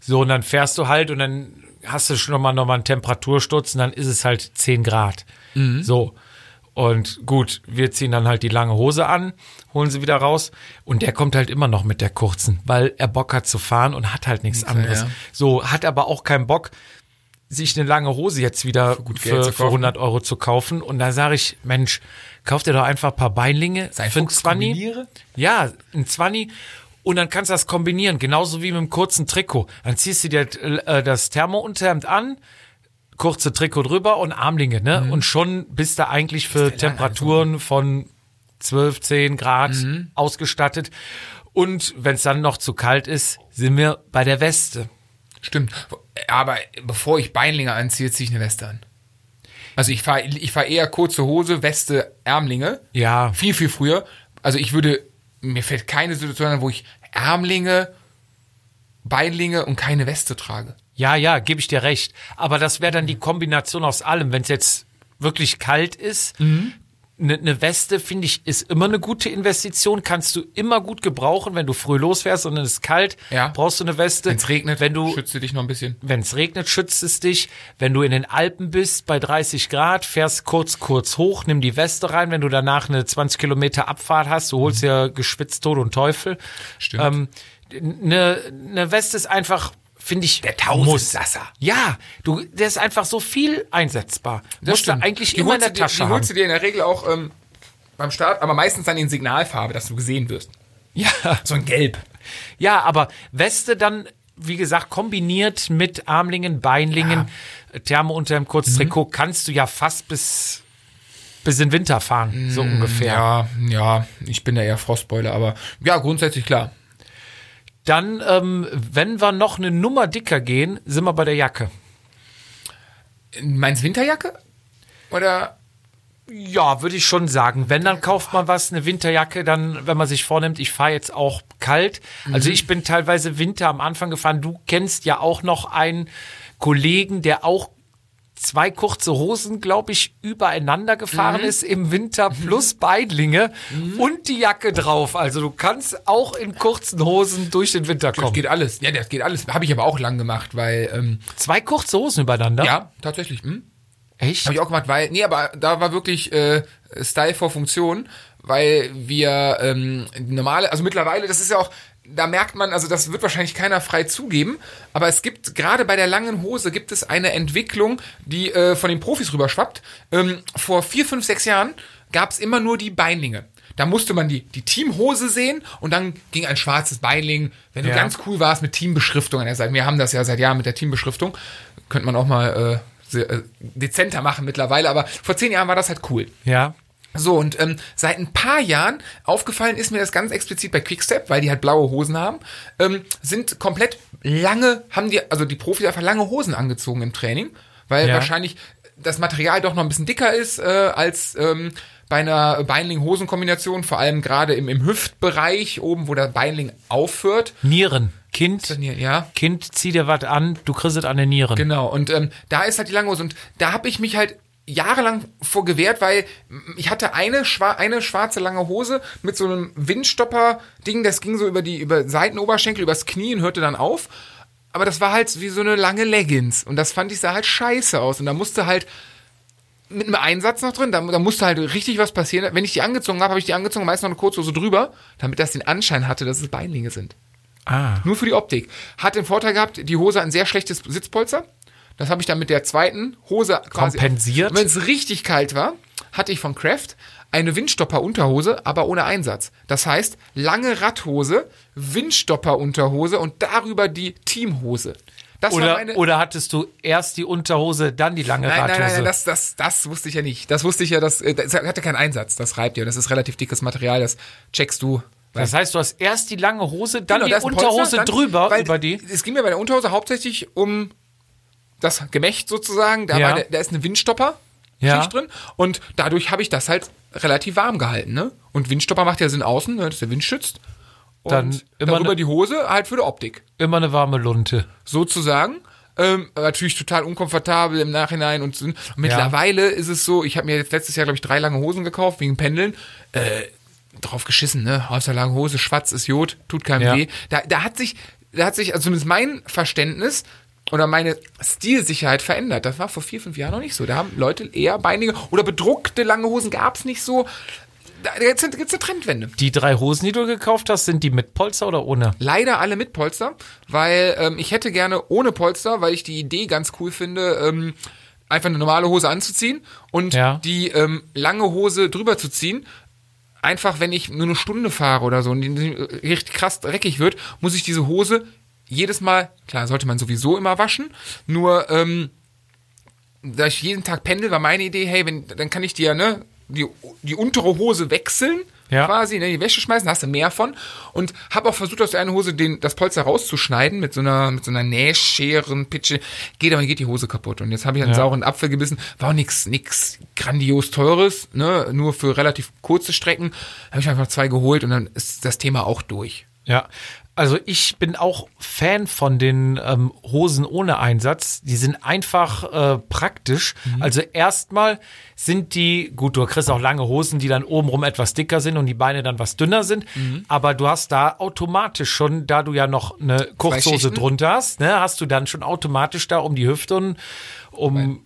So, und dann fährst du halt und dann hast du schon nochmal noch mal einen Temperatursturz und dann ist es halt 10 Grad. So. Und gut, wir ziehen dann halt die lange Hose an, holen sie wieder raus und der kommt halt immer noch mit der kurzen, weil er Bock hat zu fahren und hat halt nichts anderes. ja. So, hat aber auch keinen Bock, sich eine lange Hose jetzt wieder für, für kaufen. 100 Euro zu kaufen. Und da sage ich, Mensch, kauf dir doch einfach ein paar Beinlinge Sein für 20. kombiniere? Ja, ein 20. Und dann kannst du das kombinieren, genauso wie mit einem kurzen Trikot. Dann ziehst du dir äh, das Thermounterhemd an, kurze Trikot drüber und Armlinge, ne? Mhm. Und schon bist du eigentlich für Temperaturen von 12, 10 Grad Mhm. ausgestattet. Und wenn es dann noch zu kalt ist, sind wir bei der Weste. Stimmt. Aber bevor ich Beinlinge anziehe, ziehe ich eine Weste an. Also ich fahre ich fahr eher kurze Hose, Weste, Ärmlinge. Ja. Viel, viel früher. Also ich würde, mir fällt keine Situation an, wo ich Ärmlinge, Beinlinge und keine Weste trage. Ja, ja, gebe ich dir recht. Aber das wäre dann die Kombination aus allem. Wenn es jetzt wirklich kalt ist, Mhm. Eine ne Weste, finde ich, ist immer eine gute Investition. Kannst du immer gut gebrauchen, wenn du früh losfährst und es ist kalt, Ja. brauchst du eine Weste. Wenn es regnet, wenn du schütze dich noch ein bisschen. wenn es regnet, schützt es dich. Wenn du in den Alpen bist, bei 30 Grad, fährst kurz, kurz hoch, nimm die Weste rein. Wenn du danach eine 20 Kilometer Abfahrt hast, du holst ja geschwitzt Tod und Teufel. Mhm. Stimmt. Ähm, eine, eine Weste ist einfach, finde ich, der Tausendsasser. Ja, du, der ist einfach so viel einsetzbar. Das Musst du stimmt. eigentlich die immer in der du dir- Tasche Die haben. holst du dir in der Regel auch ähm, beim Start, aber meistens dann in Signalfarbe, dass du gesehen wirst. Ja. So ein Gelb. Ja, aber Weste dann, wie gesagt, kombiniert mit Armlingen, Beinlingen, Thermo unter dem Kurztrikot, kannst du ja fast bis, bis in den Winter fahren, so ungefähr. Ja, ja, ich bin da eher Frostbeule, aber ja, grundsätzlich klar. Dann, ähm, wenn wir noch eine Nummer dicker gehen, sind wir bei der Jacke. Meinst Winterjacke? Oder? Ja, würde ich schon sagen. Wenn, dann kauft man was, eine Winterjacke, dann, wenn man sich vornimmt, ich fahre jetzt auch kalt. Also ich bin teilweise Winter am Anfang gefahren. Du kennst ja auch noch einen Kollegen, der auch zwei kurze Hosen, glaube ich, übereinander gefahren ist im Winter plus Beidlinge und die Jacke drauf. Also du kannst auch in kurzen Hosen durch den Winter Das kommen. geht alles. Ja, das geht alles. Habe ich aber auch lang gemacht, weil, ähm, Zwei kurze Hosen übereinander? ja, tatsächlich. Hm? Echt? Habe ich auch gemacht, weil, nee, aber da war wirklich äh, Style vor Funktion, weil wir ähm, normale, also mittlerweile, das ist ja auch, da merkt man, also das wird wahrscheinlich keiner frei zugeben, aber es gibt gerade bei der langen Hose gibt es eine Entwicklung, die äh, von den Profis rüberschwappt. Ähm, vor vier, fünf, sechs Jahren gab es immer nur die Beinlinge. Da musste man die, die Teamhose sehen und dann ging ein schwarzes Beinling, wenn du Ja. ganz cool warst mit Teambeschriftung an der Seite. Wir haben das ja seit Jahren mit der Teambeschriftung. Könnte man auch mal äh, äh, dezenter machen mittlerweile, aber vor zehn Jahren war das halt cool. Ja. So, und ähm, seit ein paar Jahren aufgefallen ist mir das ganz explizit bei Quickstep, weil die halt blaue Hosen haben, ähm, sind komplett lange, haben die, also die Profis einfach lange Hosen angezogen im Training. weil Ja. wahrscheinlich das Material doch noch ein bisschen dicker ist äh, als ähm, bei einer Beinling-Hosen-Kombination, vor allem gerade im, im Hüftbereich, oben, wo der Beinling aufhört. Nieren. Kind, Ja, Kind, zieh dir was an, du kriegst es an den Nieren. Genau, und ähm, da ist halt die lange Hose. Und da habe ich mich halt jahrelang vor gewehrt, weil ich hatte eine, schwa eine schwarze lange Hose mit so einem Windstopper-Ding, das ging so über die über Seitenoberschenkel, übers Knie und hörte dann auf. Aber das war halt wie so eine lange Leggings. Und das fand ich sah halt scheiße aus. Und da musste halt mit einem Einsatz noch drin, da, da musste halt richtig was passieren. Wenn ich die angezogen habe, habe ich die angezogen, meist noch eine Kurzhose drüber, damit das den Anschein hatte, dass es Beinlinge sind. Ah. Nur für die Optik. Hat den Vorteil gehabt, die Hose hat ein sehr schlechtes Sitzpolster. Das habe ich dann mit der zweiten Hose Kompensiert. Wenn es richtig kalt war, hatte ich von Kraft eine Windstopper-Unterhose, aber ohne Einsatz. Das heißt, lange Radhose, Windstopper-Unterhose und darüber die Teamhose. Das Oder, meine, oder hattest du erst die Unterhose, dann die lange Nein, Radhose? nein, nein das, das, das wusste ich ja nicht. Das wusste ich ja, das, äh, das hatte keinen Einsatz. Das reibt ja. Das ist relativ dickes Material. Das checkst du. das heißt, du hast erst die lange Hose, dann Genau, die Unterhose Polster, dann- drüber weil über die. Es ging mir bei der Unterhose hauptsächlich um das Gemächt sozusagen. Da, Ja. war der, da ist eine Windstopper Ja. Drin und dadurch habe ich das halt relativ warm gehalten. Ne? Und Windstopper macht ja Sinn außen, ne, dass der Wind schützt. Und Dann immer darüber ne- die Hose halt für die Optik. Immer eine warme Lunte. sozusagen. Ähm, natürlich total unkomfortabel im Nachhinein und so. mittlerweile ist es so, ich habe mir jetzt letztes Jahr, glaube ich, drei lange Hosen gekauft wegen Pendeln. Äh, drauf geschissen, ne? Aus der langen Hose, schwarz ist Jod, tut keinem Ja. weh. Da, da hat sich, da hat sich, also zumindest mein Verständnis oder meine Stilsicherheit verändert. Das war vor vier, fünf Jahren noch nicht so. Da haben Leute eher beinige oder bedruckte lange Hosen gab's nicht so. Jetzt gibt's eine Trendwende. Die drei Hosen, die du gekauft hast, sind die mit Polster oder ohne? Leider alle mit Polster, weil ähm, ich hätte gerne ohne Polster, weil ich die Idee ganz cool finde, ähm, einfach eine normale Hose anzuziehen und Ja. die ähm, lange Hose drüber zu ziehen. Einfach, wenn ich nur eine Stunde fahre oder so und die richtig krass dreckig wird, muss ich diese Hose jedes Mal, klar, sollte man sowieso immer waschen, nur ähm, da ich jeden Tag pendel, war meine Idee, hey, wenn, dann kann ich dir, ne, die, die untere Hose wechseln, Ja. quasi, ne, die Wäsche schmeißen, hast du mehr von. Und habe auch versucht, aus der einen Hose den, das Polster rauszuschneiden mit so einer, mit so einer Nähscheren, Pitsche. Geht aber, geht die Hose kaputt. Und jetzt habe ich einen Ja. sauren Apfel gebissen. War auch nix, nix grandios teures, ne, nur für relativ kurze Strecken. Habe ich einfach zwei geholt und dann ist das Thema auch durch. Ja. Also ich bin auch Fan von den ähm, Hosen ohne Einsatz. Die sind einfach äh, praktisch. Also erstmal sind die, gut, du kriegst auch lange Hosen, die dann obenrum etwas dicker sind und die Beine dann was dünner sind. Aber du hast da automatisch schon, da du ja noch eine Kurzhose drunter hast, ne, hast du dann schon automatisch da um die Hüfte und um,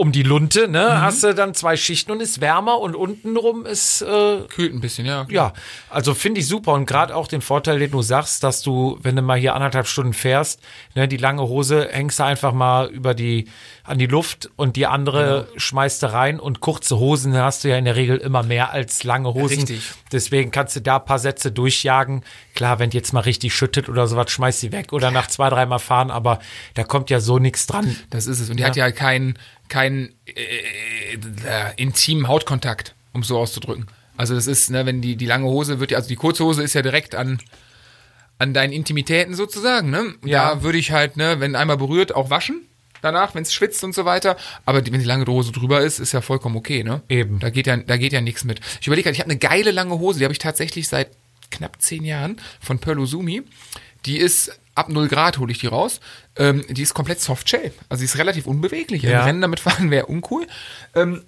um die Lunte, ne, hast du dann zwei Schichten und ist wärmer und untenrum ist äh, Kühlt ein bisschen, ja. ja, also finde ich super und gerade auch den Vorteil, den du sagst, dass du, wenn du mal hier anderthalb Stunden fährst, ne, die lange Hose hängst du einfach mal über die an die Luft und die andere schmeißt du rein und kurze Hosen hast du ja in der Regel immer mehr als lange Hosen. Richtig. Deswegen kannst du da ein paar Sätze durchjagen. Klar, wenn die jetzt mal richtig schüttet oder sowas, schmeißt sie weg oder nach zwei, dreimal fahren, aber da kommt ja so nichts dran. Das ist es. Und die hat ja keinen keinen äh, äh, intimen Hautkontakt, um es so auszudrücken. Also das ist, ne, wenn die, die lange Hose wird ja, also die kurze Hose ist ja direkt an, an deinen Intimitäten sozusagen, ne? Ja. Da würde ich halt, ne, wenn einmal berührt, auch waschen danach, wenn es schwitzt und so weiter. Aber die, wenn die lange Hose drüber ist, ist ja vollkommen okay, ne? Eben. Da geht ja, da geht ja nichts mit. Ich überlege gerade, ich habe eine geile lange Hose, die habe ich tatsächlich seit knapp zehn Jahren von Perlosumi. Die ist ab 0 Grad hole ich die raus. Ähm, die ist komplett Softshell. Also die ist relativ unbeweglich. Ja. Ein Rennen damit fahren wäre uncool. Ähm,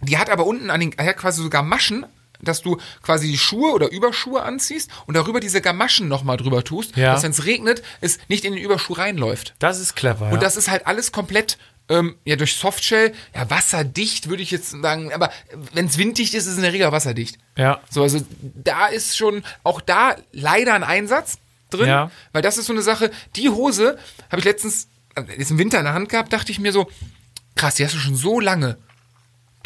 die hat aber unten an den, hat quasi sogar Maschen, dass du quasi die Schuhe oder Überschuhe anziehst und darüber diese Gamaschen nochmal drüber tust, Ja. dass wenn es regnet, es nicht in den Überschuh reinläuft. Das ist clever. Und ja. das ist halt alles komplett ähm, ja durch Softshell, ja wasserdicht würde ich jetzt sagen, aber wenn es winddicht ist, ist es in der Regel wasserdicht. ja. So, also da ist schon auch da leider ein Einsatz drin, Ja. weil das ist so eine Sache, die Hose habe ich letztens, äh, jetzt im Winter in der Hand gehabt, dachte ich mir so, krass, die hast du schon so lange.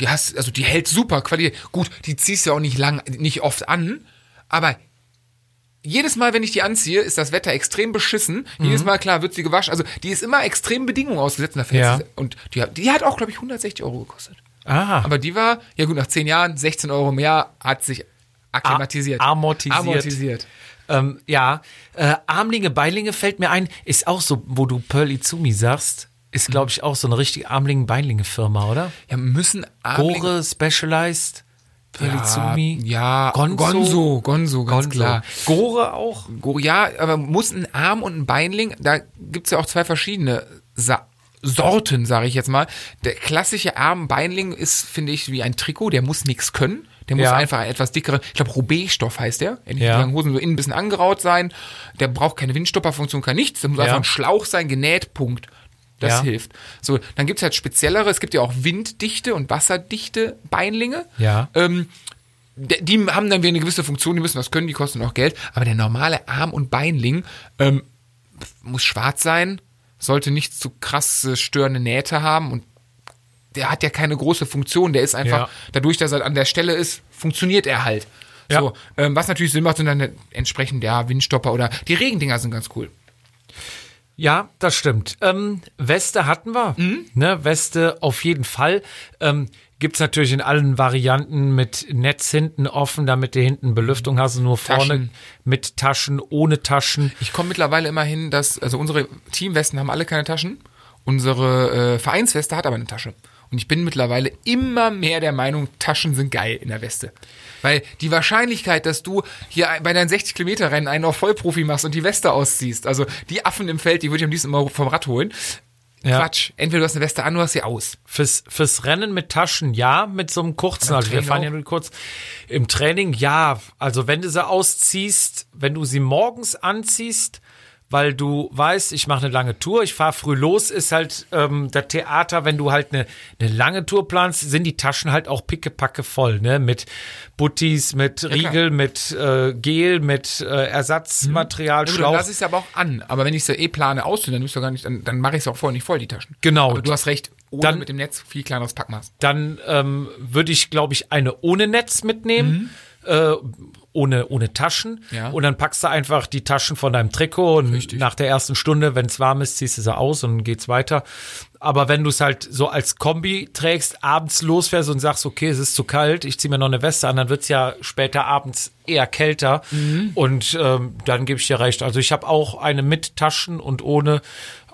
Die hast, also die hält super Qualität. Gut, die ziehst du ja auch nicht lang, nicht oft an, aber jedes Mal, wenn ich die anziehe, ist das Wetter extrem beschissen. Jedes Mal, klar, wird sie gewaschen. Also, die ist immer extrem Bedingungen ausgesetzt. Und, Ja. und die, hat- die hat auch, glaube ich, 160 Euro gekostet. Ah, Aber die war, ja gut, nach zehn Jahren, 16 Euro im Jahr, hat sich akklimatisiert. A- amortisiert. Amortisiert. Ähm, ja, äh, Armlinge, Beilinge fällt mir ein, ist auch so, wo du Pearl Izumi sagst, ist, glaube ich, auch so eine richtige Armlingen-Beinlinge-Firma, oder? Ja, müssen Armlinge- Gore, Specialized, Pelizumi, ja, Gonzo. Gonzo, Gonzo, ganz Gonzo. klar. Gore auch. Go- Ja, aber muss ein Arm und ein Beinling, da gibt's ja auch zwei verschiedene Sa Sorten, sage ich jetzt mal. Der klassische Arm-Beinling ist, finde ich, wie ein Trikot, der muss nichts können. Der muss Ja. einfach etwas dickeren, ich glaube, Roubaix-Stoff heißt der. Die Ja. langen Hosen so innen ein bisschen angeraut sein. Der braucht keine Windstopperfunktion, kann nichts. Der muss Ja. einfach ein Schlauch sein, genäht, Punkt. Das Ja. hilft. So, dann gibt's halt speziellere, es gibt ja auch winddichte und wasserdichte Beinlinge. Ja. Ähm, die haben dann wieder eine gewisse Funktion, die müssen was können, die kosten auch Geld. Aber der normale Arm- und Beinling ähm, muss schwarz sein, sollte nicht zu krasse störende Nähte haben und der hat ja keine große Funktion. Der ist einfach, Ja. dadurch, dass er an der Stelle ist, funktioniert er halt. Ja. So, ähm, was natürlich Sinn macht, sind dann entsprechend, ja, Windstopper oder die Regendinger sind ganz cool. Ja, das stimmt. Ähm, Weste hatten wir. Ne, Weste auf jeden Fall. Ähm, Gibt's natürlich in allen Varianten mit Netz hinten offen, damit du hinten Belüftung hast nur vorne Taschen. mit Taschen, ohne Taschen. Ich komme mittlerweile immer hin, dass, also unsere Teamwesten haben alle keine Taschen. Unsere äh, Vereinsweste hat aber eine Tasche. Und ich bin mittlerweile immer mehr der Meinung, Taschen sind geil in der Weste. Weil die Wahrscheinlichkeit, dass du hier bei deinen 60 Kilometer Rennen einen auf Vollprofi machst und die Weste ausziehst, also die Affen im Feld, die würde ich am liebsten immer vom Rad holen. Ja. Quatsch. Entweder du hast eine Weste an, du hast sie aus. Fürs, fürs Rennen mit Taschen, ja, mit so einem kurzen, also wir fahren ja nur kurz. Im Training, ja, also wenn du sie ausziehst, wenn du sie morgens anziehst, weil du weißt, ich mache eine lange Tour, ich fahre früh los, ist halt ähm, der Theater, wenn du halt eine, eine lange Tour planst, sind die Taschen halt auch pickepacke voll, ne, mit Buttis, mit. Riegel, mit äh, Gel, mit äh, Ersatzmaterial, Ja, gut, dann Schlauch. lasse ich es aber auch an. Aber wenn ich sie eh plane auszunehmen, dann, müsst gar nicht, dann, dann mache ich es auch vorher nicht voll, die Taschen. Genau. Aber du hast recht, ohne Dann- mit dem Netz viel kleineres Packmaß. Dann ähm, würde ich, glaube ich, eine ohne Netz mitnehmen. Äh, ohne, ohne Taschen. Ja. Und dann packst du einfach die Taschen von deinem Trikot und nach der ersten Stunde, wenn es warm ist, ziehst du sie aus und geht's weiter. Aber wenn du es halt so als Kombi trägst, abends losfährst und sagst, okay, es ist zu kalt, ich ziehe mir noch eine Weste an, dann wird's ja später abends eher kälter. Und ähm, dann gebe ich dir recht. Also ich habe auch eine mit Taschen und ohne.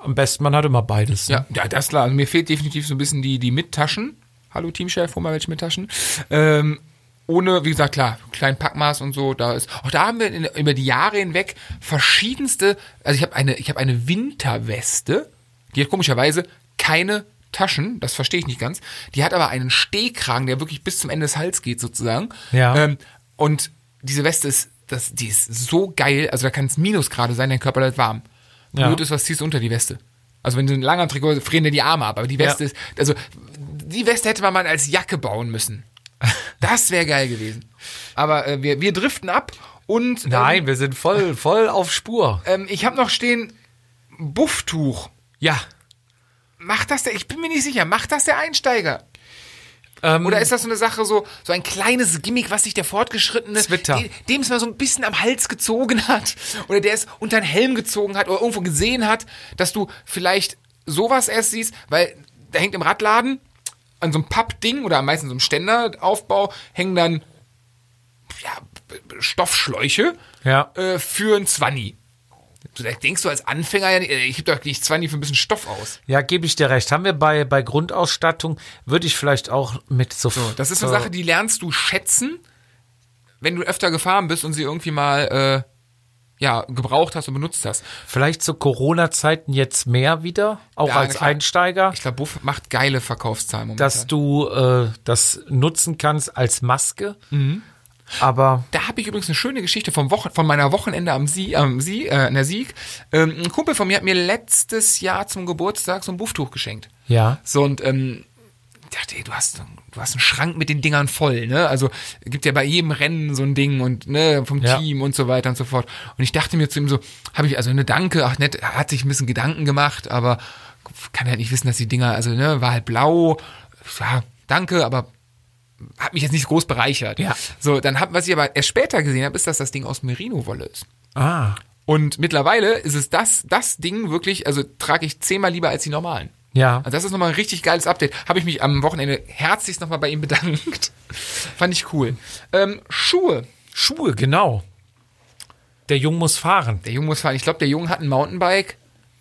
Am besten, man hat immer beides. ne? Ja, ja, das ist klar. Also mir fehlt definitiv so ein bisschen die, die Mittaschen. Hallo Teamchef, hol mal welche Mittaschen. Ähm, ohne, wie gesagt, klar, kleinen Packmaß und so, da ist. Auch da haben wir in, über die Jahre hinweg verschiedenste. Also ich habe eine, ich habe eine Winterweste, die hat komischerweise keine Taschen, das verstehe ich nicht ganz. Die hat aber einen Stehkragen, der wirklich bis zum Ende des Hals geht, sozusagen. Ja. Ähm, und diese Weste ist, das, die ist so geil, also da kann es Minusgrade sein, dein Körper bleibt warm. Ja. Blöd ist, was ziehst du unter die Weste? Also wenn du ein langer Trikot, frieren dir die Arme ab, aber die Weste Ja. ist, also die Weste hätte man mal als Jacke bauen müssen. Das wäre geil gewesen. Aber äh, wir, wir driften ab und Nein, wir sind voll, voll auf Spur. ähm, ähm, ich habe noch stehen Bufftuch. Ja. Macht das der, ich bin mir nicht sicher, macht das der Einsteiger? Ähm, Oder ist das so eine Sache, so, so ein kleines Gimmick, was sich der Fortgeschrittene, Twitter. de- dem es mal so ein bisschen am Hals gezogen hat, oder der es unter den Helm gezogen hat, oder irgendwo gesehen hat, dass du vielleicht sowas erst siehst, weil da hängt im Radladen an so einem Pappding oder am meisten so einem Ständeraufbau hängen dann ja, Stoffschläuche Ja. äh, für ein Zwanni. Du denkst du als Anfänger ja, nicht, äh, ich gebe doch nicht Zwanni für ein bisschen Stoff aus. Ja, gebe ich dir recht. Haben wir bei, bei Grundausstattung, würde ich vielleicht auch mit so. So, das ist eine Sache, die lernst du schätzen, wenn du öfter gefahren bist und sie irgendwie mal äh, ja, gebraucht hast und benutzt hast. Vielleicht zu Corona-Zeiten jetzt mehr wieder, auch Ja, als klar. Einsteiger, Ich glaube, Buff macht geile Verkaufszahlen momentan. dass du äh, das nutzen kannst als Maske. Mhm. Aber Da habe ich übrigens eine schöne Geschichte vom Wochen, von meiner Wochenende am Sie, am Sie, äh, in der Sieg. Ähm, ein Kumpel von mir hat mir letztes Jahr zum Geburtstag so ein Bufftuch geschenkt. ja, So und ähm, ich dachte, ey, du hast, du hast einen Schrank mit den Dingern voll, ne? Also gibt ja bei jedem Rennen so ein Ding und ne vom Ja. Team und so weiter und so fort. Und ich dachte mir zu ihm so, habe ich also eine Danke, ach nett, er hat sich ein bisschen Gedanken gemacht, aber kann halt nicht wissen, dass die Dinger, also ne, war halt blau, ja, danke, aber hat mich jetzt nicht groß bereichert. Ja. So, dann hab, was ich aber erst später gesehen habe, ist, dass das Ding aus Merino-Wolle ist. ah, Und mittlerweile ist es das, das Ding wirklich, also trage ich zehnmal lieber als die normalen. Ja, Also das ist nochmal ein richtig geiles Update. Habe ich mich am Wochenende herzlichst nochmal bei ihm bedankt. Fand ich cool. Ähm, Schuhe. Schuhe, genau. Der Jung muss fahren. Der Junge muss fahren. Ich glaube, der Junge hat ein Mountainbike,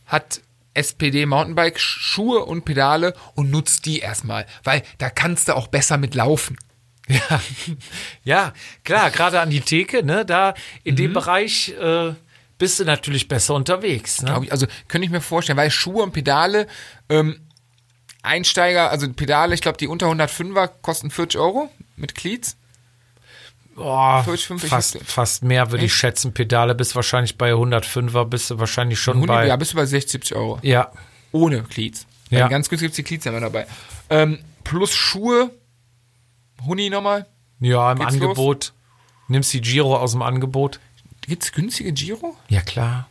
hat SPD Mountainbike Schuhe und Pedale und nutzt die erstmal, weil da kannst du auch besser mit laufen. Ja, ja klar, gerade an die Theke, ne? Da in Mhm. dem Bereich äh, bist du natürlich besser unterwegs. Ne? Ich, also könnte ich mir vorstellen, weil Schuhe und Pedale, ähm, Einsteiger, also Pedale, ich glaube, die unter 105er kosten 40 Euro mit Cleats. Boah, 40, 50, fast, 50. fast mehr würde ich schätzen. Pedale bist wahrscheinlich bei 105er, bist du wahrscheinlich schon 100, bei. ja, bist du bei 60, 70 Euro. ja, Ohne Cleats. Ja. Ganz günstig gibt's die Cleats immer dabei. Ähm, plus Schuhe, Huni nochmal. ja, im Geht's Angebot. Nimmst die Giro aus dem Angebot? Gibt's günstige Giro? Ja, klar.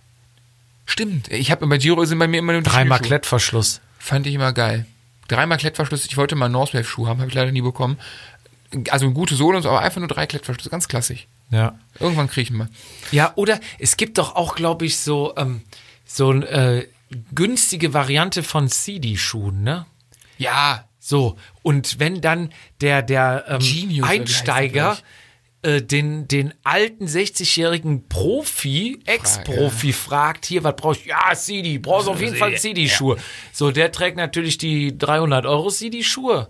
Stimmt. Ich habe bei Giro sind bei mir immer nur Dreimal. Klettverschluss. Fand ich immer geil. Dreimal Klettverschluss. Ich wollte mal einen Northwave-Schuh haben, habe ich leider nie bekommen. Also eine gute Sohle und so, aber einfach nur drei Klettverschlüsse. Ganz klassisch. Ja. Irgendwann kriege ich ihn mal. Ja, oder es gibt doch auch, glaube ich, so, ähm, so eine äh, günstige Variante von CD-Schuhen, ne? Ja. So, und wenn dann der, der ähm, Genius, heißt Einsteiger der äh, den, den alten 60-jährigen Profi, Ex-Profi fragt, hier, was brauchst du? Ja, CD, brauchst auf jeden Fall CD-Schuhe. So, der trägt natürlich die 300 Euro CD-Schuhe.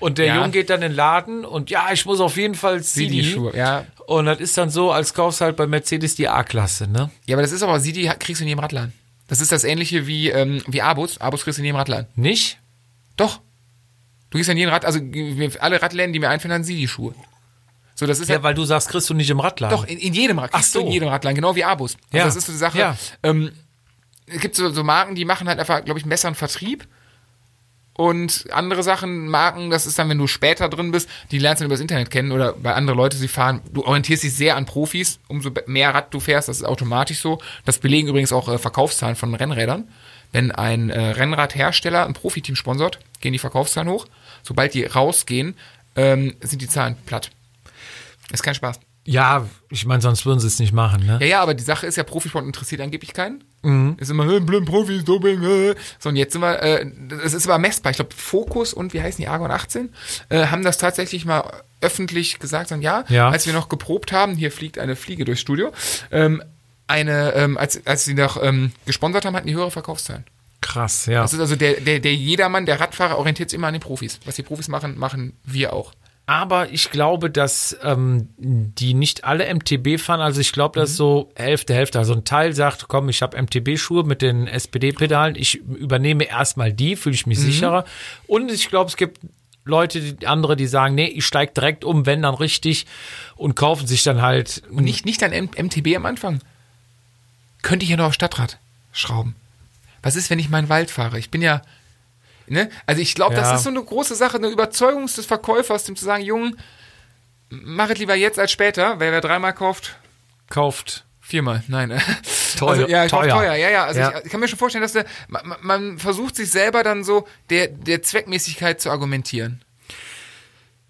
Und der Ja. Junge geht dann in den Laden und ja, ich muss auf jeden Fall CD. CD-Schuhe, ja. Und das ist dann so, als kaufst halt bei Mercedes die A-Klasse, ne? Ja, aber das ist aber, CD kriegst du in jedem Radladen. Das ist das ähnliche wie, ähm, wie Abus. Abus kriegst du in jedem Radladen. Nicht? Doch. Du gehst in jeden Rad, also alle Radläden, die mir einfallen, haben CD-Schuhe. So, das ist Ja, halt, weil du sagst, kriegst du nicht im Radladen. doch, in, in jedem Rad. kriegst Ach du so. In jedem Radladen, genau wie Abus. Also Ja. das ist so die Sache. Ja. Ähm, es gibt so, so Marken, die machen halt einfach, glaube ich, besseren Vertrieb. Und andere Sachen, Marken, das ist dann, wenn du später drin bist, die lernst du dann übers Internet kennen oder bei anderen Leute, sie fahren. Du orientierst dich sehr an Profis, umso mehr Rad du fährst, das ist automatisch so. Das belegen übrigens auch äh, Verkaufszahlen von Rennrädern. Wenn ein äh, Rennradhersteller ein Profiteam sponsort, gehen die Verkaufszahlen hoch. Sobald die rausgehen, ähm, sind die Zahlen platt. Ist kein Spaß. Ja, ich meine, sonst würden sie es nicht machen, ne? Ja, ja, aber die Sache ist ja, Profisport interessiert angeblich keinen. Mhm. Ist immer, hey, blind Profis, Doping, äh. So, und jetzt sind wir, äh, das ist aber messbar. Ich glaube, Focus und wie heißen die, Argon 18, äh, haben das tatsächlich mal öffentlich gesagt, sagen, ja, Ja. als wir noch geprobt haben, hier fliegt eine Fliege durchs Studio, ähm, eine, ähm, als, als sie noch ähm, gesponsert haben, hatten die höhere Verkaufszahlen. Krass, ja. Das ist also der, der, der Jedermann, der Radfahrer orientiert sich immer an den Profis. Was die Profis machen, machen wir auch. Aber ich glaube, dass ähm, die nicht alle MTB fahren. Also ich glaube, Mhm. das ist so Hälfte, Hälfte. Also ein Teil sagt, komm, ich habe MTB-Schuhe mit den SPD-Pedalen. Ich übernehme erstmal die, fühle ich Mhm. mich sicherer. Und ich glaube, es gibt Leute, die, andere, die sagen, nee, ich steige direkt um, wenn dann richtig und kaufen sich dann halt. Und nicht, nicht an M MTB am Anfang. Könnte ich ja noch auf Stadtrad schrauben. Was ist, wenn ich meinen Wald fahre? Ich bin ja. Ne? Also ich glaube, Ja. das ist so eine große Sache, eine Überzeugung des Verkäufers, dem zu sagen, Jungen, mach es lieber jetzt als später. Wer, wer dreimal kauft, kauft. viermal. Nein. Teuer, Also, ja, teuer. teuer. teuer. Ja, ja. Also Ja. Ich, ich kann mir schon vorstellen, dass der, man, man versucht sich selber dann so der, der Zweckmäßigkeit zu argumentieren.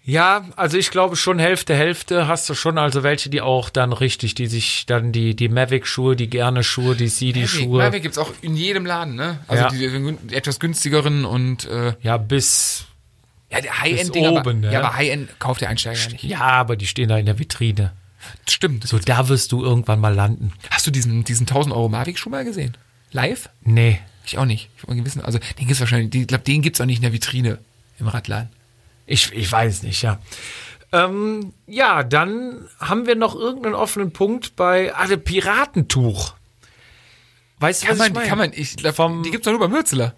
Ja, also ich glaube schon Hälfte, Hälfte hast du schon. Also welche, die auch dann richtig, die sich dann die, die Mavic-Schuhe, die Gerne-Schuhe, die CD-Schuhe. Mavic gibt es auch in jedem Laden, ne? Also Ja. die, die etwas günstigeren und äh, Ja, bis Ja, der High-End Bis Ding, aber, oben, ne? ja, aber High-End kauft der Einsteiger ja nicht. Ja, aber die stehen da in der Vitrine. Stimmt. So, da wirst du irgendwann mal landen. Hast du diesen, diesen 1000 Euro Mavic schon mal gesehen? Live? Nee. Ich auch nicht. Ich wollte mal wissen. Also, den gibt's wahrscheinlich, ich glaube, den gibt's auch nicht in der Vitrine im Radladen. Ich, ich weiß nicht, ja. Ähm, ja, dann haben wir noch irgendeinen offenen Punkt bei ah, der Piratentuch. Weißt du, Kann was man, ich meine? kann man, ich Vom- die gibt's doch nur bei Mürzeler.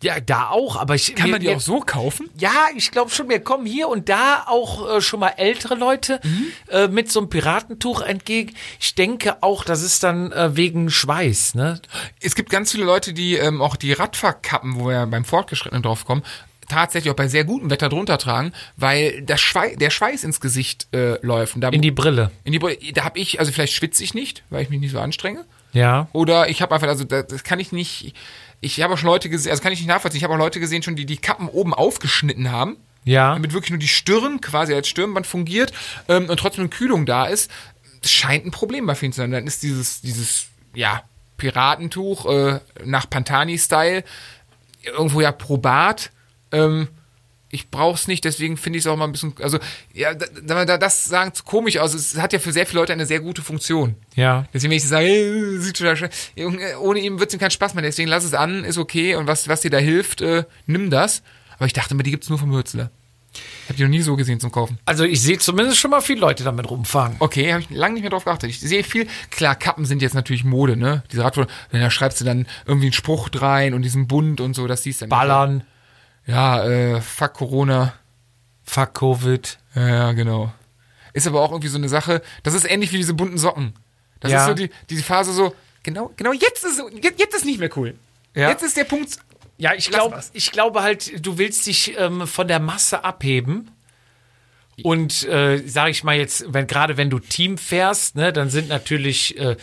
Ja, da auch, aber ich Kann mir- man die mir- auch so kaufen? Ja, ich glaube schon, mir kommen hier und da auch äh, schon mal ältere Leute Mhm. äh, mit so einem Piratentuch entgegen. Ich denke auch, das ist dann äh, wegen Schweiß, ne? Es gibt ganz viele Leute, die ähm, auch die Radfahrkappen, wo wir ja beim Fortgeschrittenen drauf kommen, tatsächlich auch bei sehr gutem Wetter drunter tragen, weil das Schwei der Schweiß ins Gesicht äh, läuft. Da, In die Brille. in die Brille- da habe ich, also vielleicht schwitze ich nicht, weil ich mich nicht so anstrenge. Ja. Oder ich habe einfach, also das, das kann ich nicht. Ich habe auch schon Leute gesehen, also kann ich nicht nachvollziehen. Ich habe auch Leute gesehen, schon die die Kappen oben aufgeschnitten haben, Ja. damit wirklich nur die Stirn quasi als Stirnband fungiert ähm, und trotzdem eine Kühlung da ist. Das scheint ein Problem bei vielen zu sein. Dann ist dieses dieses ja Piratentuch äh, nach Pantani-Style irgendwo ja probat. Ähm, ich brauch's nicht, deswegen finde ich es auch mal ein bisschen, also ja, da, da, da- das sagen zu komisch aus. Es hat ja für sehr viele Leute eine sehr gute Funktion. Ja. Deswegen, wenn ich sage, hey, sieht total schön, ohne ihm wird's ihm keinen Spaß mehr. Deswegen lass es an, ist okay. Und was, was dir da hilft, äh, nimm das. Aber ich dachte mir, die gibt's nur vom Hürzler. Habe die noch nie so gesehen zum Kaufen. Also ich sehe zumindest schon mal viele Leute damit rumfahren. Okay, habe ich lange nicht mehr drauf geachtet. Ich sehe viel, klar, Kappen sind jetzt natürlich Mode, ne? Diese Radtour, da schreibst du dann irgendwie einen Spruch rein und diesen Bund und so, das siehst du dann. Ballern, Ja, äh, fuck Corona. fuck Covid. Ja, ja, genau. Ist aber auch irgendwie so eine Sache, das ist ähnlich wie diese bunten Socken. Das Ja. ist so die, diese Phase so, genau, genau, jetzt ist, jetzt, jetzt ist nicht mehr cool. Ja. Jetzt ist der Punkt, Ja, ich glaube, ich glaube halt, du willst dich ähm, von der Masse abheben. Und äh, sage ich mal jetzt, wenn gerade wenn du Team fährst, ne, dann sind natürlich äh,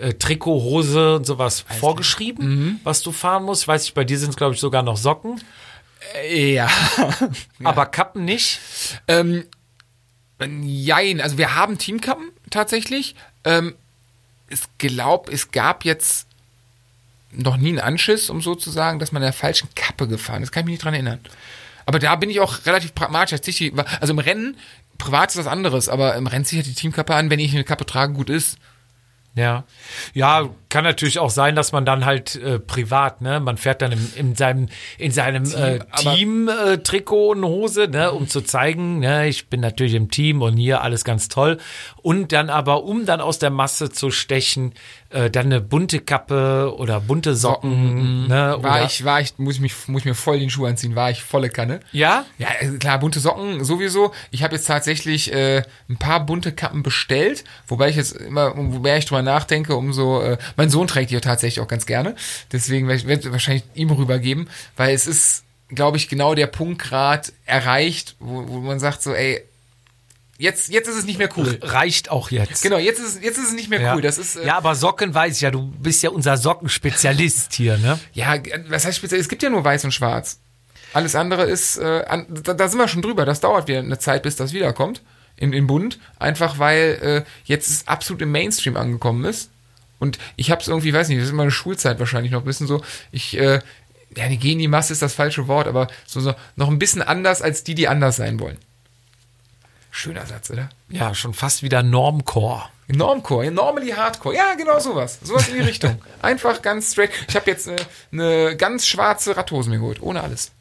äh, Trikot, Hose und sowas vorgeschrieben, was du fahren musst. Weiß ich, bei dir sind es glaube ich sogar noch Socken, ja. aber Kappen nicht. Ähm, jein, also wir haben Teamkappen tatsächlich. Ähm, ich glaube, es gab jetzt noch nie einen Anschiss, um so zu sagen, dass man in der falschen Kappe gefahren ist. Kann ich mich nicht dran erinnern. Aber da bin ich auch relativ pragmatisch. Also im Rennen, privat ist was anderes, aber im Rennen ziehe ich halt die Teamkappe an, wenn ich eine Kappe trage, gut ist. Ja. Ja, kann natürlich auch sein, dass man dann halt äh, privat, ne, man fährt dann im, in seinem in seinem äh, Team äh, Trikot und Hose, ne, um zu zeigen, ne, ich bin natürlich im Team und hier alles ganz toll und dann aber um dann aus der Masse zu stechen, äh, dann eine bunte Kappe oder bunte Socken, ne, War oder, ich, war ich, muss ich, mich, muss ich mir voll den Schuh anziehen, war ich volle Kanne. Ja? Ja, äh, klar, bunte Socken sowieso. Ich habe jetzt tatsächlich äh, ein paar bunte Kappen bestellt, wobei ich jetzt immer, wobei ich drüber nachdenke, umso, äh, mein Sohn trägt die ja tatsächlich auch ganz gerne, deswegen werde ich werd wahrscheinlich ihm rübergeben, weil es ist, glaube ich, genau der Punkt grad erreicht, wo, wo man sagt so, ey, jetzt, jetzt ist es nicht mehr cool. Reicht auch jetzt. Genau, jetzt ist, es- jetzt ist es nicht mehr Ja. cool. Das ist, äh, ja, aber Socken weiß ich ja, du bist ja unser Sockenspezialist hier, ne? Ja, was heißt speziell? Es gibt ja nur weiß und schwarz. Alles andere ist, äh, an, da, da sind wir schon drüber. Das dauert wieder eine Zeit, bis das wiederkommt in, in Bund. Einfach weil äh, jetzt es absolut im Mainstream angekommen ist. Und ich habe es irgendwie, weiß nicht, das ist immer eine Schulzeit wahrscheinlich noch ein bisschen so. Ich, äh, ja, die gehen die Masse ist das falsche Wort, aber so, so noch ein bisschen anders als die, die anders sein wollen. Schöner Satz, oder? Ja, schon fast wieder Normcore. Normcore, normally Hardcore. Ja, genau sowas. Sowas in die Richtung. Einfach ganz straight. Ich habe jetzt eine, eine ganz schwarze Radhose mir geholt, ohne alles.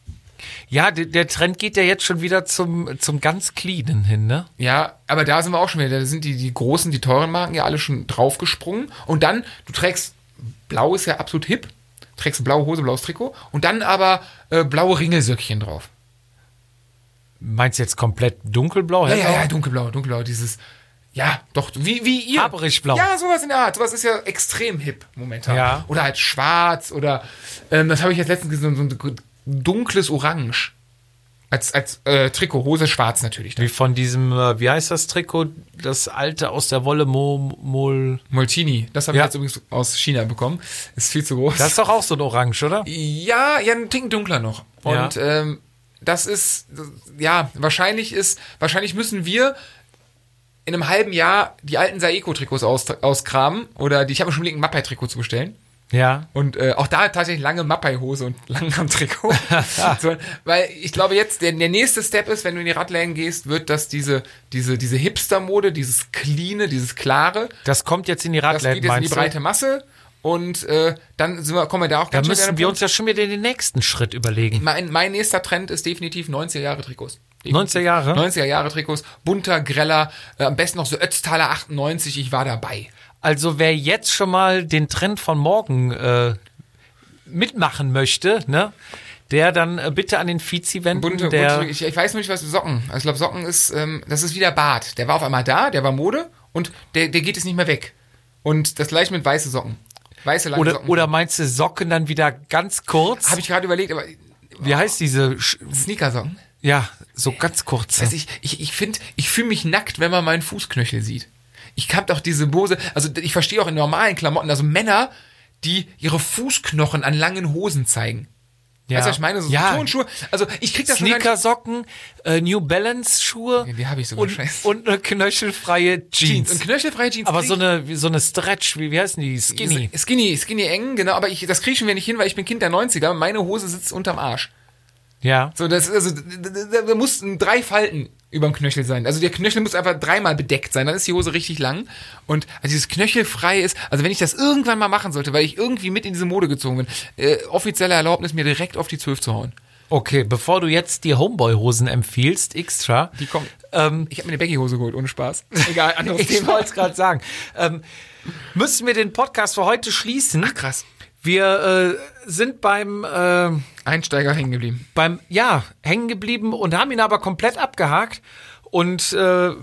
Ja, der, der Trend geht ja jetzt schon wieder zum, zum ganz cleanen hin, ne? Ja, aber da sind wir auch schon wieder. Da sind die, die großen, die teuren Marken ja alle schon draufgesprungen. Und dann, du trägst, blau ist ja absolut hip. Trägst eine blaue Hose, blaues Trikot. Und dann aber äh, blaue Ringelsöckchen drauf. Meinst du jetzt komplett dunkelblau? Ja, ja, ja, dunkelblau, dunkelblau. Dieses, ja, doch, wie, wie ihr. Haberichblau. Ja, sowas in der Art. Sowas ist ja extrem hip momentan. Ja. Oder halt schwarz oder, ähm, das habe ich jetzt letztens gesehen, so ein dunkles Orange. Als, als äh, Trikot, Hose schwarz natürlich. Dann. Wie von diesem, äh, wie heißt das Trikot? Das alte aus der Wolle Mo, Mol. Moltini, das habe Ja. ich jetzt übrigens aus China bekommen. Ist viel zu groß. Das ist doch auch so ein Orange, oder? Ja, ja, ein Ticken dunkler noch. Und ähm, das ist, ja, wahrscheinlich ist, wahrscheinlich müssen wir in einem halben Jahr die alten Saeco-Trikots aus, auskramen. Oder die, ich habe schon überlegt, ein Mappai-Trikot zu bestellen. Ja. Und äh, auch da tatsächlich lange Mappai-Hose und Langarm-Trikot. so, weil ich glaube jetzt, der, der nächste Step ist, wenn du in die Radläden gehst, wird das diese, diese, diese Hipster-Mode, dieses Cleane, dieses Klare, Das kommt jetzt in die das Radläden, geht jetzt in die breite Masse. Und äh, dann sind wir, kommen wir da auch Da ganz schnell müssen wir uns ja schon wieder den nächsten Schritt überlegen. Mein, mein nächster Trend ist definitiv 90er Jahre Trikots. 90er Jahre? 90er Jahre Trikots, bunter, greller, äh, am besten noch so Ötztaler 98, ich war dabei. Also wer jetzt schon mal den Trend von morgen äh, mitmachen möchte, ne, der dann äh, bitte an den Vizi wenden, Bunte, der bunte ich, ich weiß nicht, was Socken. Also ich glaube, Socken ist, ähm, das ist wieder Bart. Der war auf einmal da, der war Mode und der, der geht jetzt nicht mehr weg. Und das gleiche mit weiße Socken. Weiße lange oder, Socken. oder meinst du Socken dann wieder ganz kurz? Habe ich gerade überlegt, aber Wie heißt diese? Sch Sneakersocken? ja, so ganz kurz. Also ich, ich, ich finde, ich fühle mich nackt, wenn man meinen Fußknöchel sieht. Ich hab doch diese Hose, also ich verstehe auch in normalen Klamotten, also Männer, die ihre Fußknochen an langen Hosen zeigen. Ja. Weißt du, was ich meine? So, ja. Turnschuhe. Also ich krieg das nicht- Sneakersocken, äh, New Balance Schuhe Ja, die hab ich sogar, und, scheiße. und eine knöchelfreie Jeans. Jeans. Und knöchelfreie Jeans. Aber so eine, so eine Stretch, wie, wie heißen die? Skinny. Skinny, skinny eng, genau. Aber ich, das kriege ich mir nicht hin, weil ich bin Kind der 90er. Meine Hose sitzt unterm Arsch. Ja. So, das, also, da, da, da mussten drei Falten über dem Knöchel sein. Also der Knöchel muss einfach dreimal bedeckt sein, dann ist die Hose richtig lang. Und als dieses Knöchel frei ist, also wenn ich das irgendwann mal machen sollte, weil ich irgendwie mit in diese Mode gezogen bin, äh, offizielle Erlaubnis, mir direkt auf die 12 zu hauen. Okay, bevor du jetzt die Homeboy-Hosen empfiehlst, extra. Die kommen. Ähm, Ich habe mir eine Baggy-Hose geholt, ohne Spaß. Egal, anderes ich Thema. wollte es gerade sagen. Ähm, müssen wir den Podcast für heute schließen? Ach, krass. Wir äh, sind beim, äh, Einsteiger hängen geblieben. beim, ja, hängen geblieben und haben ihn aber komplett abgehakt. Und äh,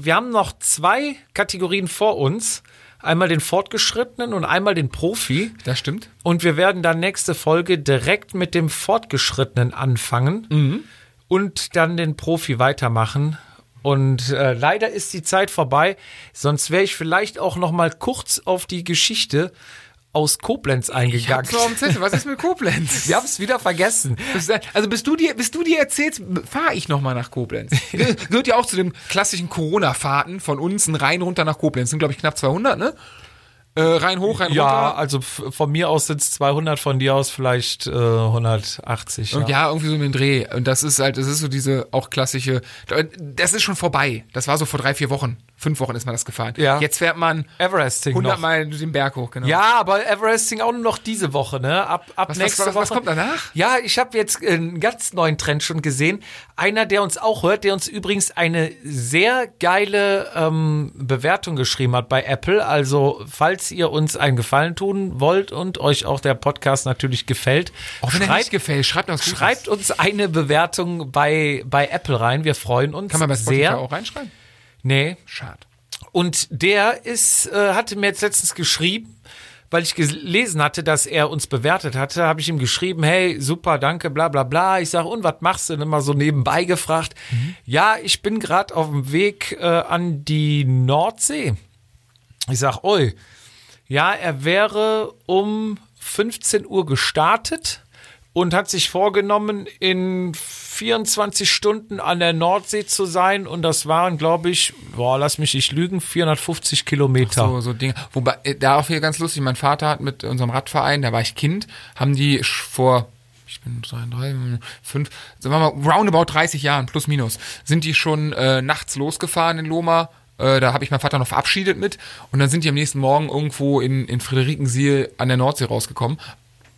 wir haben noch zwei Kategorien vor uns. Einmal den Fortgeschrittenen und einmal den Profi. Das stimmt. Und wir werden dann nächste Folge direkt mit dem Fortgeschrittenen anfangen und dann den Profi weitermachen. Und äh, leider ist die Zeit vorbei. Sonst wäre ich vielleicht auch noch mal kurz auf die Geschichte aus Koblenz Ich eingegangen. hab's auf dem Zettel. Was ist mit Koblenz? Wir haben es wieder vergessen. Also bis du dir, bis du dir erzählst, fahre ich noch mal nach Koblenz. Gehört ja auch zu den klassischen Corona-Fahrten von uns, ein Rein runter nach Koblenz. Sind glaube ich knapp 200, ne? Äh, rein hoch, rein Ja, runter. also f- von mir aus sind es 200, von dir aus vielleicht äh, 180. Und ja, irgendwie so mit dem Dreh. Und das ist halt, das ist so diese auch klassische, das ist schon vorbei. Das war so vor drei, vier Wochen. Fünf Wochen ist man das gefahren. Ja. Jetzt fährt man Everesting 100 noch. Mal den Berg hoch, genau. Ja, aber Everesting auch nur noch diese Woche, ne? Ab, ab Was- was- nächste was- Woche. was kommt danach? Ja, ich habe jetzt einen ganz neuen Trend schon gesehen. Einer, der uns auch hört, der uns übrigens eine sehr geile ähm, Bewertung geschrieben hat bei Apple. Also, falls ihr uns einen Gefallen tun wollt und euch auch der Podcast natürlich gefällt, Auch wenn er schreibt, nicht gefällt, schreibt uns schreibt uns eine Bewertung bei, bei Apple rein. Wir freuen uns Kann man bei Spotify sehr. auch reinschreiben? Nee, Schade. und der ist, äh, hatte mir jetzt letztens geschrieben, weil ich gelesen hatte, dass er uns bewertet hatte, habe ich ihm geschrieben, hey, super, danke, bla bla bla. Ich sage, und was machst du denn immer so nebenbei gefragt? Ja, ich bin gerade auf dem Weg äh, an die Nordsee. Ich sag, oi, ja, er wäre um 15 Uhr gestartet und hat sich vorgenommen, in 24 Stunden an der Nordsee zu sein. Und das waren, glaube ich, boah, lass mich nicht lügen, 450 Kilometer. So, so Dinge. Wobei, äh, da auch hier ganz lustig, mein Vater hat mit unserem Radverein, da war ich Kind, haben die vor, ich bin drei, drei, fünf, sagen wir mal, roundabout 30 Jahren, plus minus, sind die schon äh, nachts losgefahren in Loma. Äh, da habe ich meinen Vater noch verabschiedet mit. Und dann sind die am nächsten Morgen irgendwo in, in Friederikensiel an der Nordsee rausgekommen.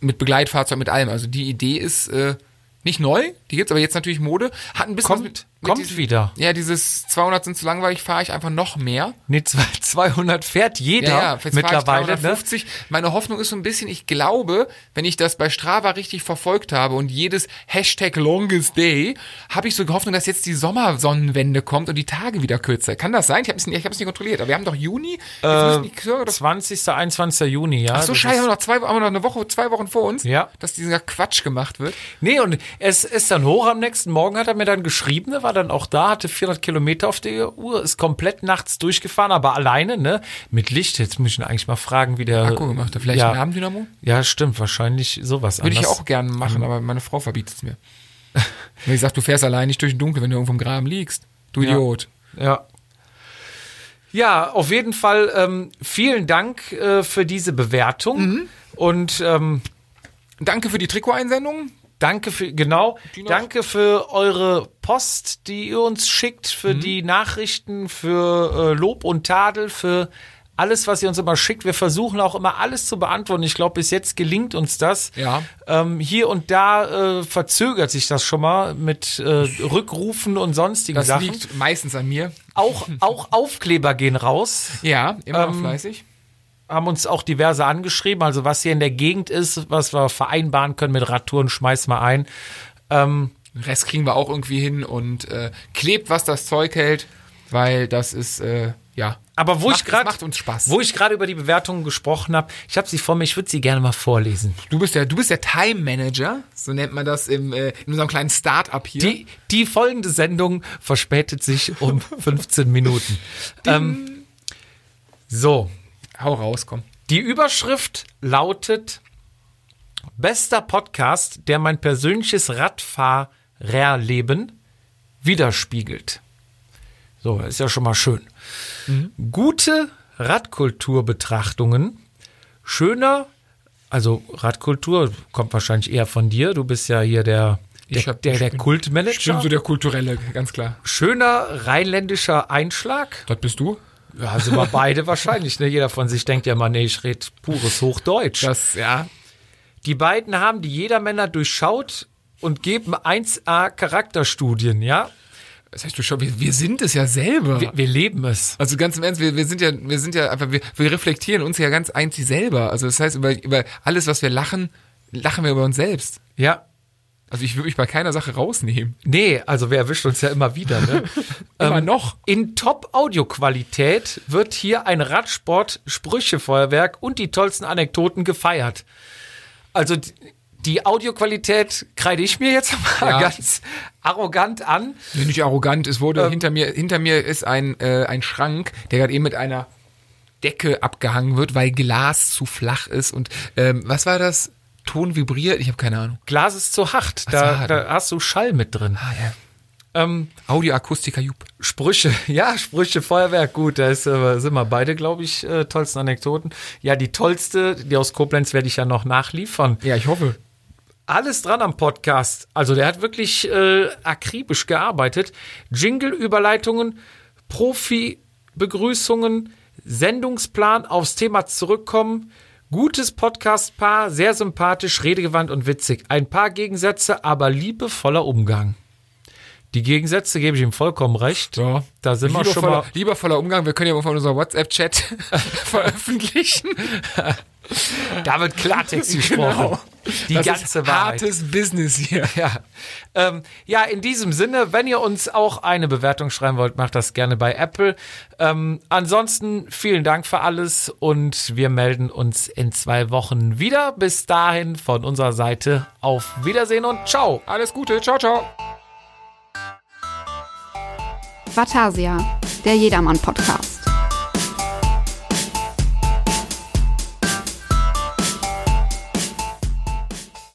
Mit Begleitfahrzeug, mit allem. Also die Idee ist äh, nicht neu, die gibt's aber jetzt natürlich Mode. Hat ein bisschen Kommt- mit kommt diesem- wieder. Ja, dieses 200 sind zu langweilig, fahre ich einfach noch mehr. Nee, zwei- 200 fährt jeder Ja, ja, mittlerweile. Fahre ich Ne? 350. Meine Hoffnung ist so ein bisschen, ich glaube, wenn ich das bei Strava richtig verfolgt habe und jedes Hashtag Longest Day, habe ich so die Hoffnung, dass jetzt die Sommersonnenwende kommt und die Tage wieder kürzer. Kann das sein? Ich habe es nicht, nicht kontrolliert, aber wir haben doch Juni. Die Kürzer doch 20. 21. Juni, ja. Ach so, scheiße, haben wir noch zwei, haben wir noch eine Woche, zwei Wochen vor uns, Ja. dass dieser Quatsch gemacht wird. Nee, und es ist dann hoch am nächsten Morgen, hat er mir dann geschrieben, er war dann auch da, hatte 400 Kilometer auf der Uhr, ist komplett nachts durchgefahren, aber alleine, ne? Mit Licht. Jetzt muss ich ihn eigentlich mal fragen, wie der. Akku gemacht, hat. vielleicht ja, ein Abendynamo? Ja, stimmt, wahrscheinlich sowas Würde ich auch gerne machen, aber meine Frau verbietet es mir. Wenn ich sag, du fährst allein nicht durch den Dunkel, wenn du irgendwo im Graben liegst. Du Ja. Idiot. Ja. Ja, auf jeden Fall ähm, vielen Dank äh, für diese Bewertung. Mhm. Und ähm, Danke für die Trikoteinsendung. Danke für, genau, danke für eure Post, die ihr uns schickt, für Mhm. die Nachrichten, für äh, Lob und Tadel, für alles, was ihr uns immer schickt. Wir versuchen auch immer alles zu beantworten. Ich glaube, bis jetzt gelingt uns das. Ja. Ähm, hier und da äh, verzögert sich das schon mal mit äh, Rückrufen und sonstigen Das Sachen. liegt meistens an mir. Auch, auch Aufkleber gehen raus. Ja, immer Ähm, fleißig. Haben uns auch diverse angeschrieben, also was hier in der Gegend ist, was wir vereinbaren können mit Radtouren, schmeiß mal ein. Ähm, Den Rest kriegen wir auch irgendwie hin und äh, klebt, was das Zeug hält, weil das ist, äh, ja. aber wo macht, ich gerade macht uns Spaß. wo ich gerade über die Bewertungen gesprochen habe, ich habe sie vor mir, ich würde sie gerne mal vorlesen. du bist der, du bist der Time Manager, so nennt man das im, äh, in unserem kleinen Start-up hier. Die, die folgende Sendung verspätet sich um 15 Minuten. Ähm, so, Hau raus, komm. die Überschrift lautet Bester Podcast, der mein persönliches Radfahrerleben widerspiegelt. So, ist ja schon mal schön. Gute Radkulturbetrachtungen, schöner, also Radkultur kommt wahrscheinlich eher von dir, du bist ja hier der Ich Der, hab- der, der Kultmanager. Ich bin so der kulturelle, ganz klar. Schöner rheinländischer Einschlag. Das bist du? Ja, sind wir beide wahrscheinlich. Ne? Jeder von sich denkt ja mal, nee, ich rede pures Hochdeutsch. Das, ja. Die beiden haben die Jedermänner durchschaut und geben 1A Charakterstudien, ja? Das heißt, du schau, wir, wir sind es ja selber. Wir, wir leben es. Also ganz im Ernst, wir, wir sind ja, wir sind ja einfach, wir, wir reflektieren uns ja ganz einzig selber. Also das heißt, über, über alles, was wir lachen, lachen wir über uns selbst. Ja. Also ich würde mich bei keiner Sache rausnehmen. Nee, also wer erwischt uns ja immer wieder, ne? Immer noch. In Top-Audioqualität wird hier ein Radsport-Sprüchefeuerwerk und die tollsten Anekdoten gefeiert. Also die- die Audioqualität kreide ich mir jetzt mal Ja. ganz arrogant an. Nee, nicht arrogant. Es wurde Ähm. hinter mir, hinter mir ist ein, äh, ein Schrank, der gerade eben mit einer Decke abgehangen wird, weil Glas zu flach ist. Und ähm, was war das? Ton vibriert? Ich habe keine Ahnung. Glas ist zu hart, so, da, hart. da hast du Schall mit drin. Ah ja. Ähm, Audioakustiker Jupp. Sprüche, ja, Sprüche, Feuerwerk, gut, da ist, äh, sind wir beide, glaube ich, äh, tollsten Anekdoten. Ja, die tollste, die aus Koblenz werde ich ja noch nachliefern. Ja, ich hoffe. Alles dran am Podcast. Also der hat wirklich äh, akribisch gearbeitet. Jingle-Überleitungen, Profi-Begrüßungen, Sendungsplan, aufs Thema zurückkommen. Gutes Podcast-Paar, sehr sympathisch, redegewandt und witzig. Ein paar Gegensätze, aber liebevoller Umgang. Die Gegensätze gebe ich ihm vollkommen recht. Ja. Da sind wir schon mal. liebevoller Umgang. Wir können ja mal von unserer WhatsApp-Chat veröffentlichen. Da wird Klartext gesprochen. Genau. Die das ganze ist Wahrheit. hartes Business hier. Ja. Ähm, ja, in diesem Sinne, wenn ihr uns auch eine Bewertung schreiben wollt, macht das gerne bei Apple. Ähm, ansonsten vielen Dank für alles und wir melden uns in zwei Wochen wieder. Bis dahin von unserer Seite auf Wiedersehen und ciao. Alles Gute. Ciao, ciao. Vatasia, der Jedermann-Podcast.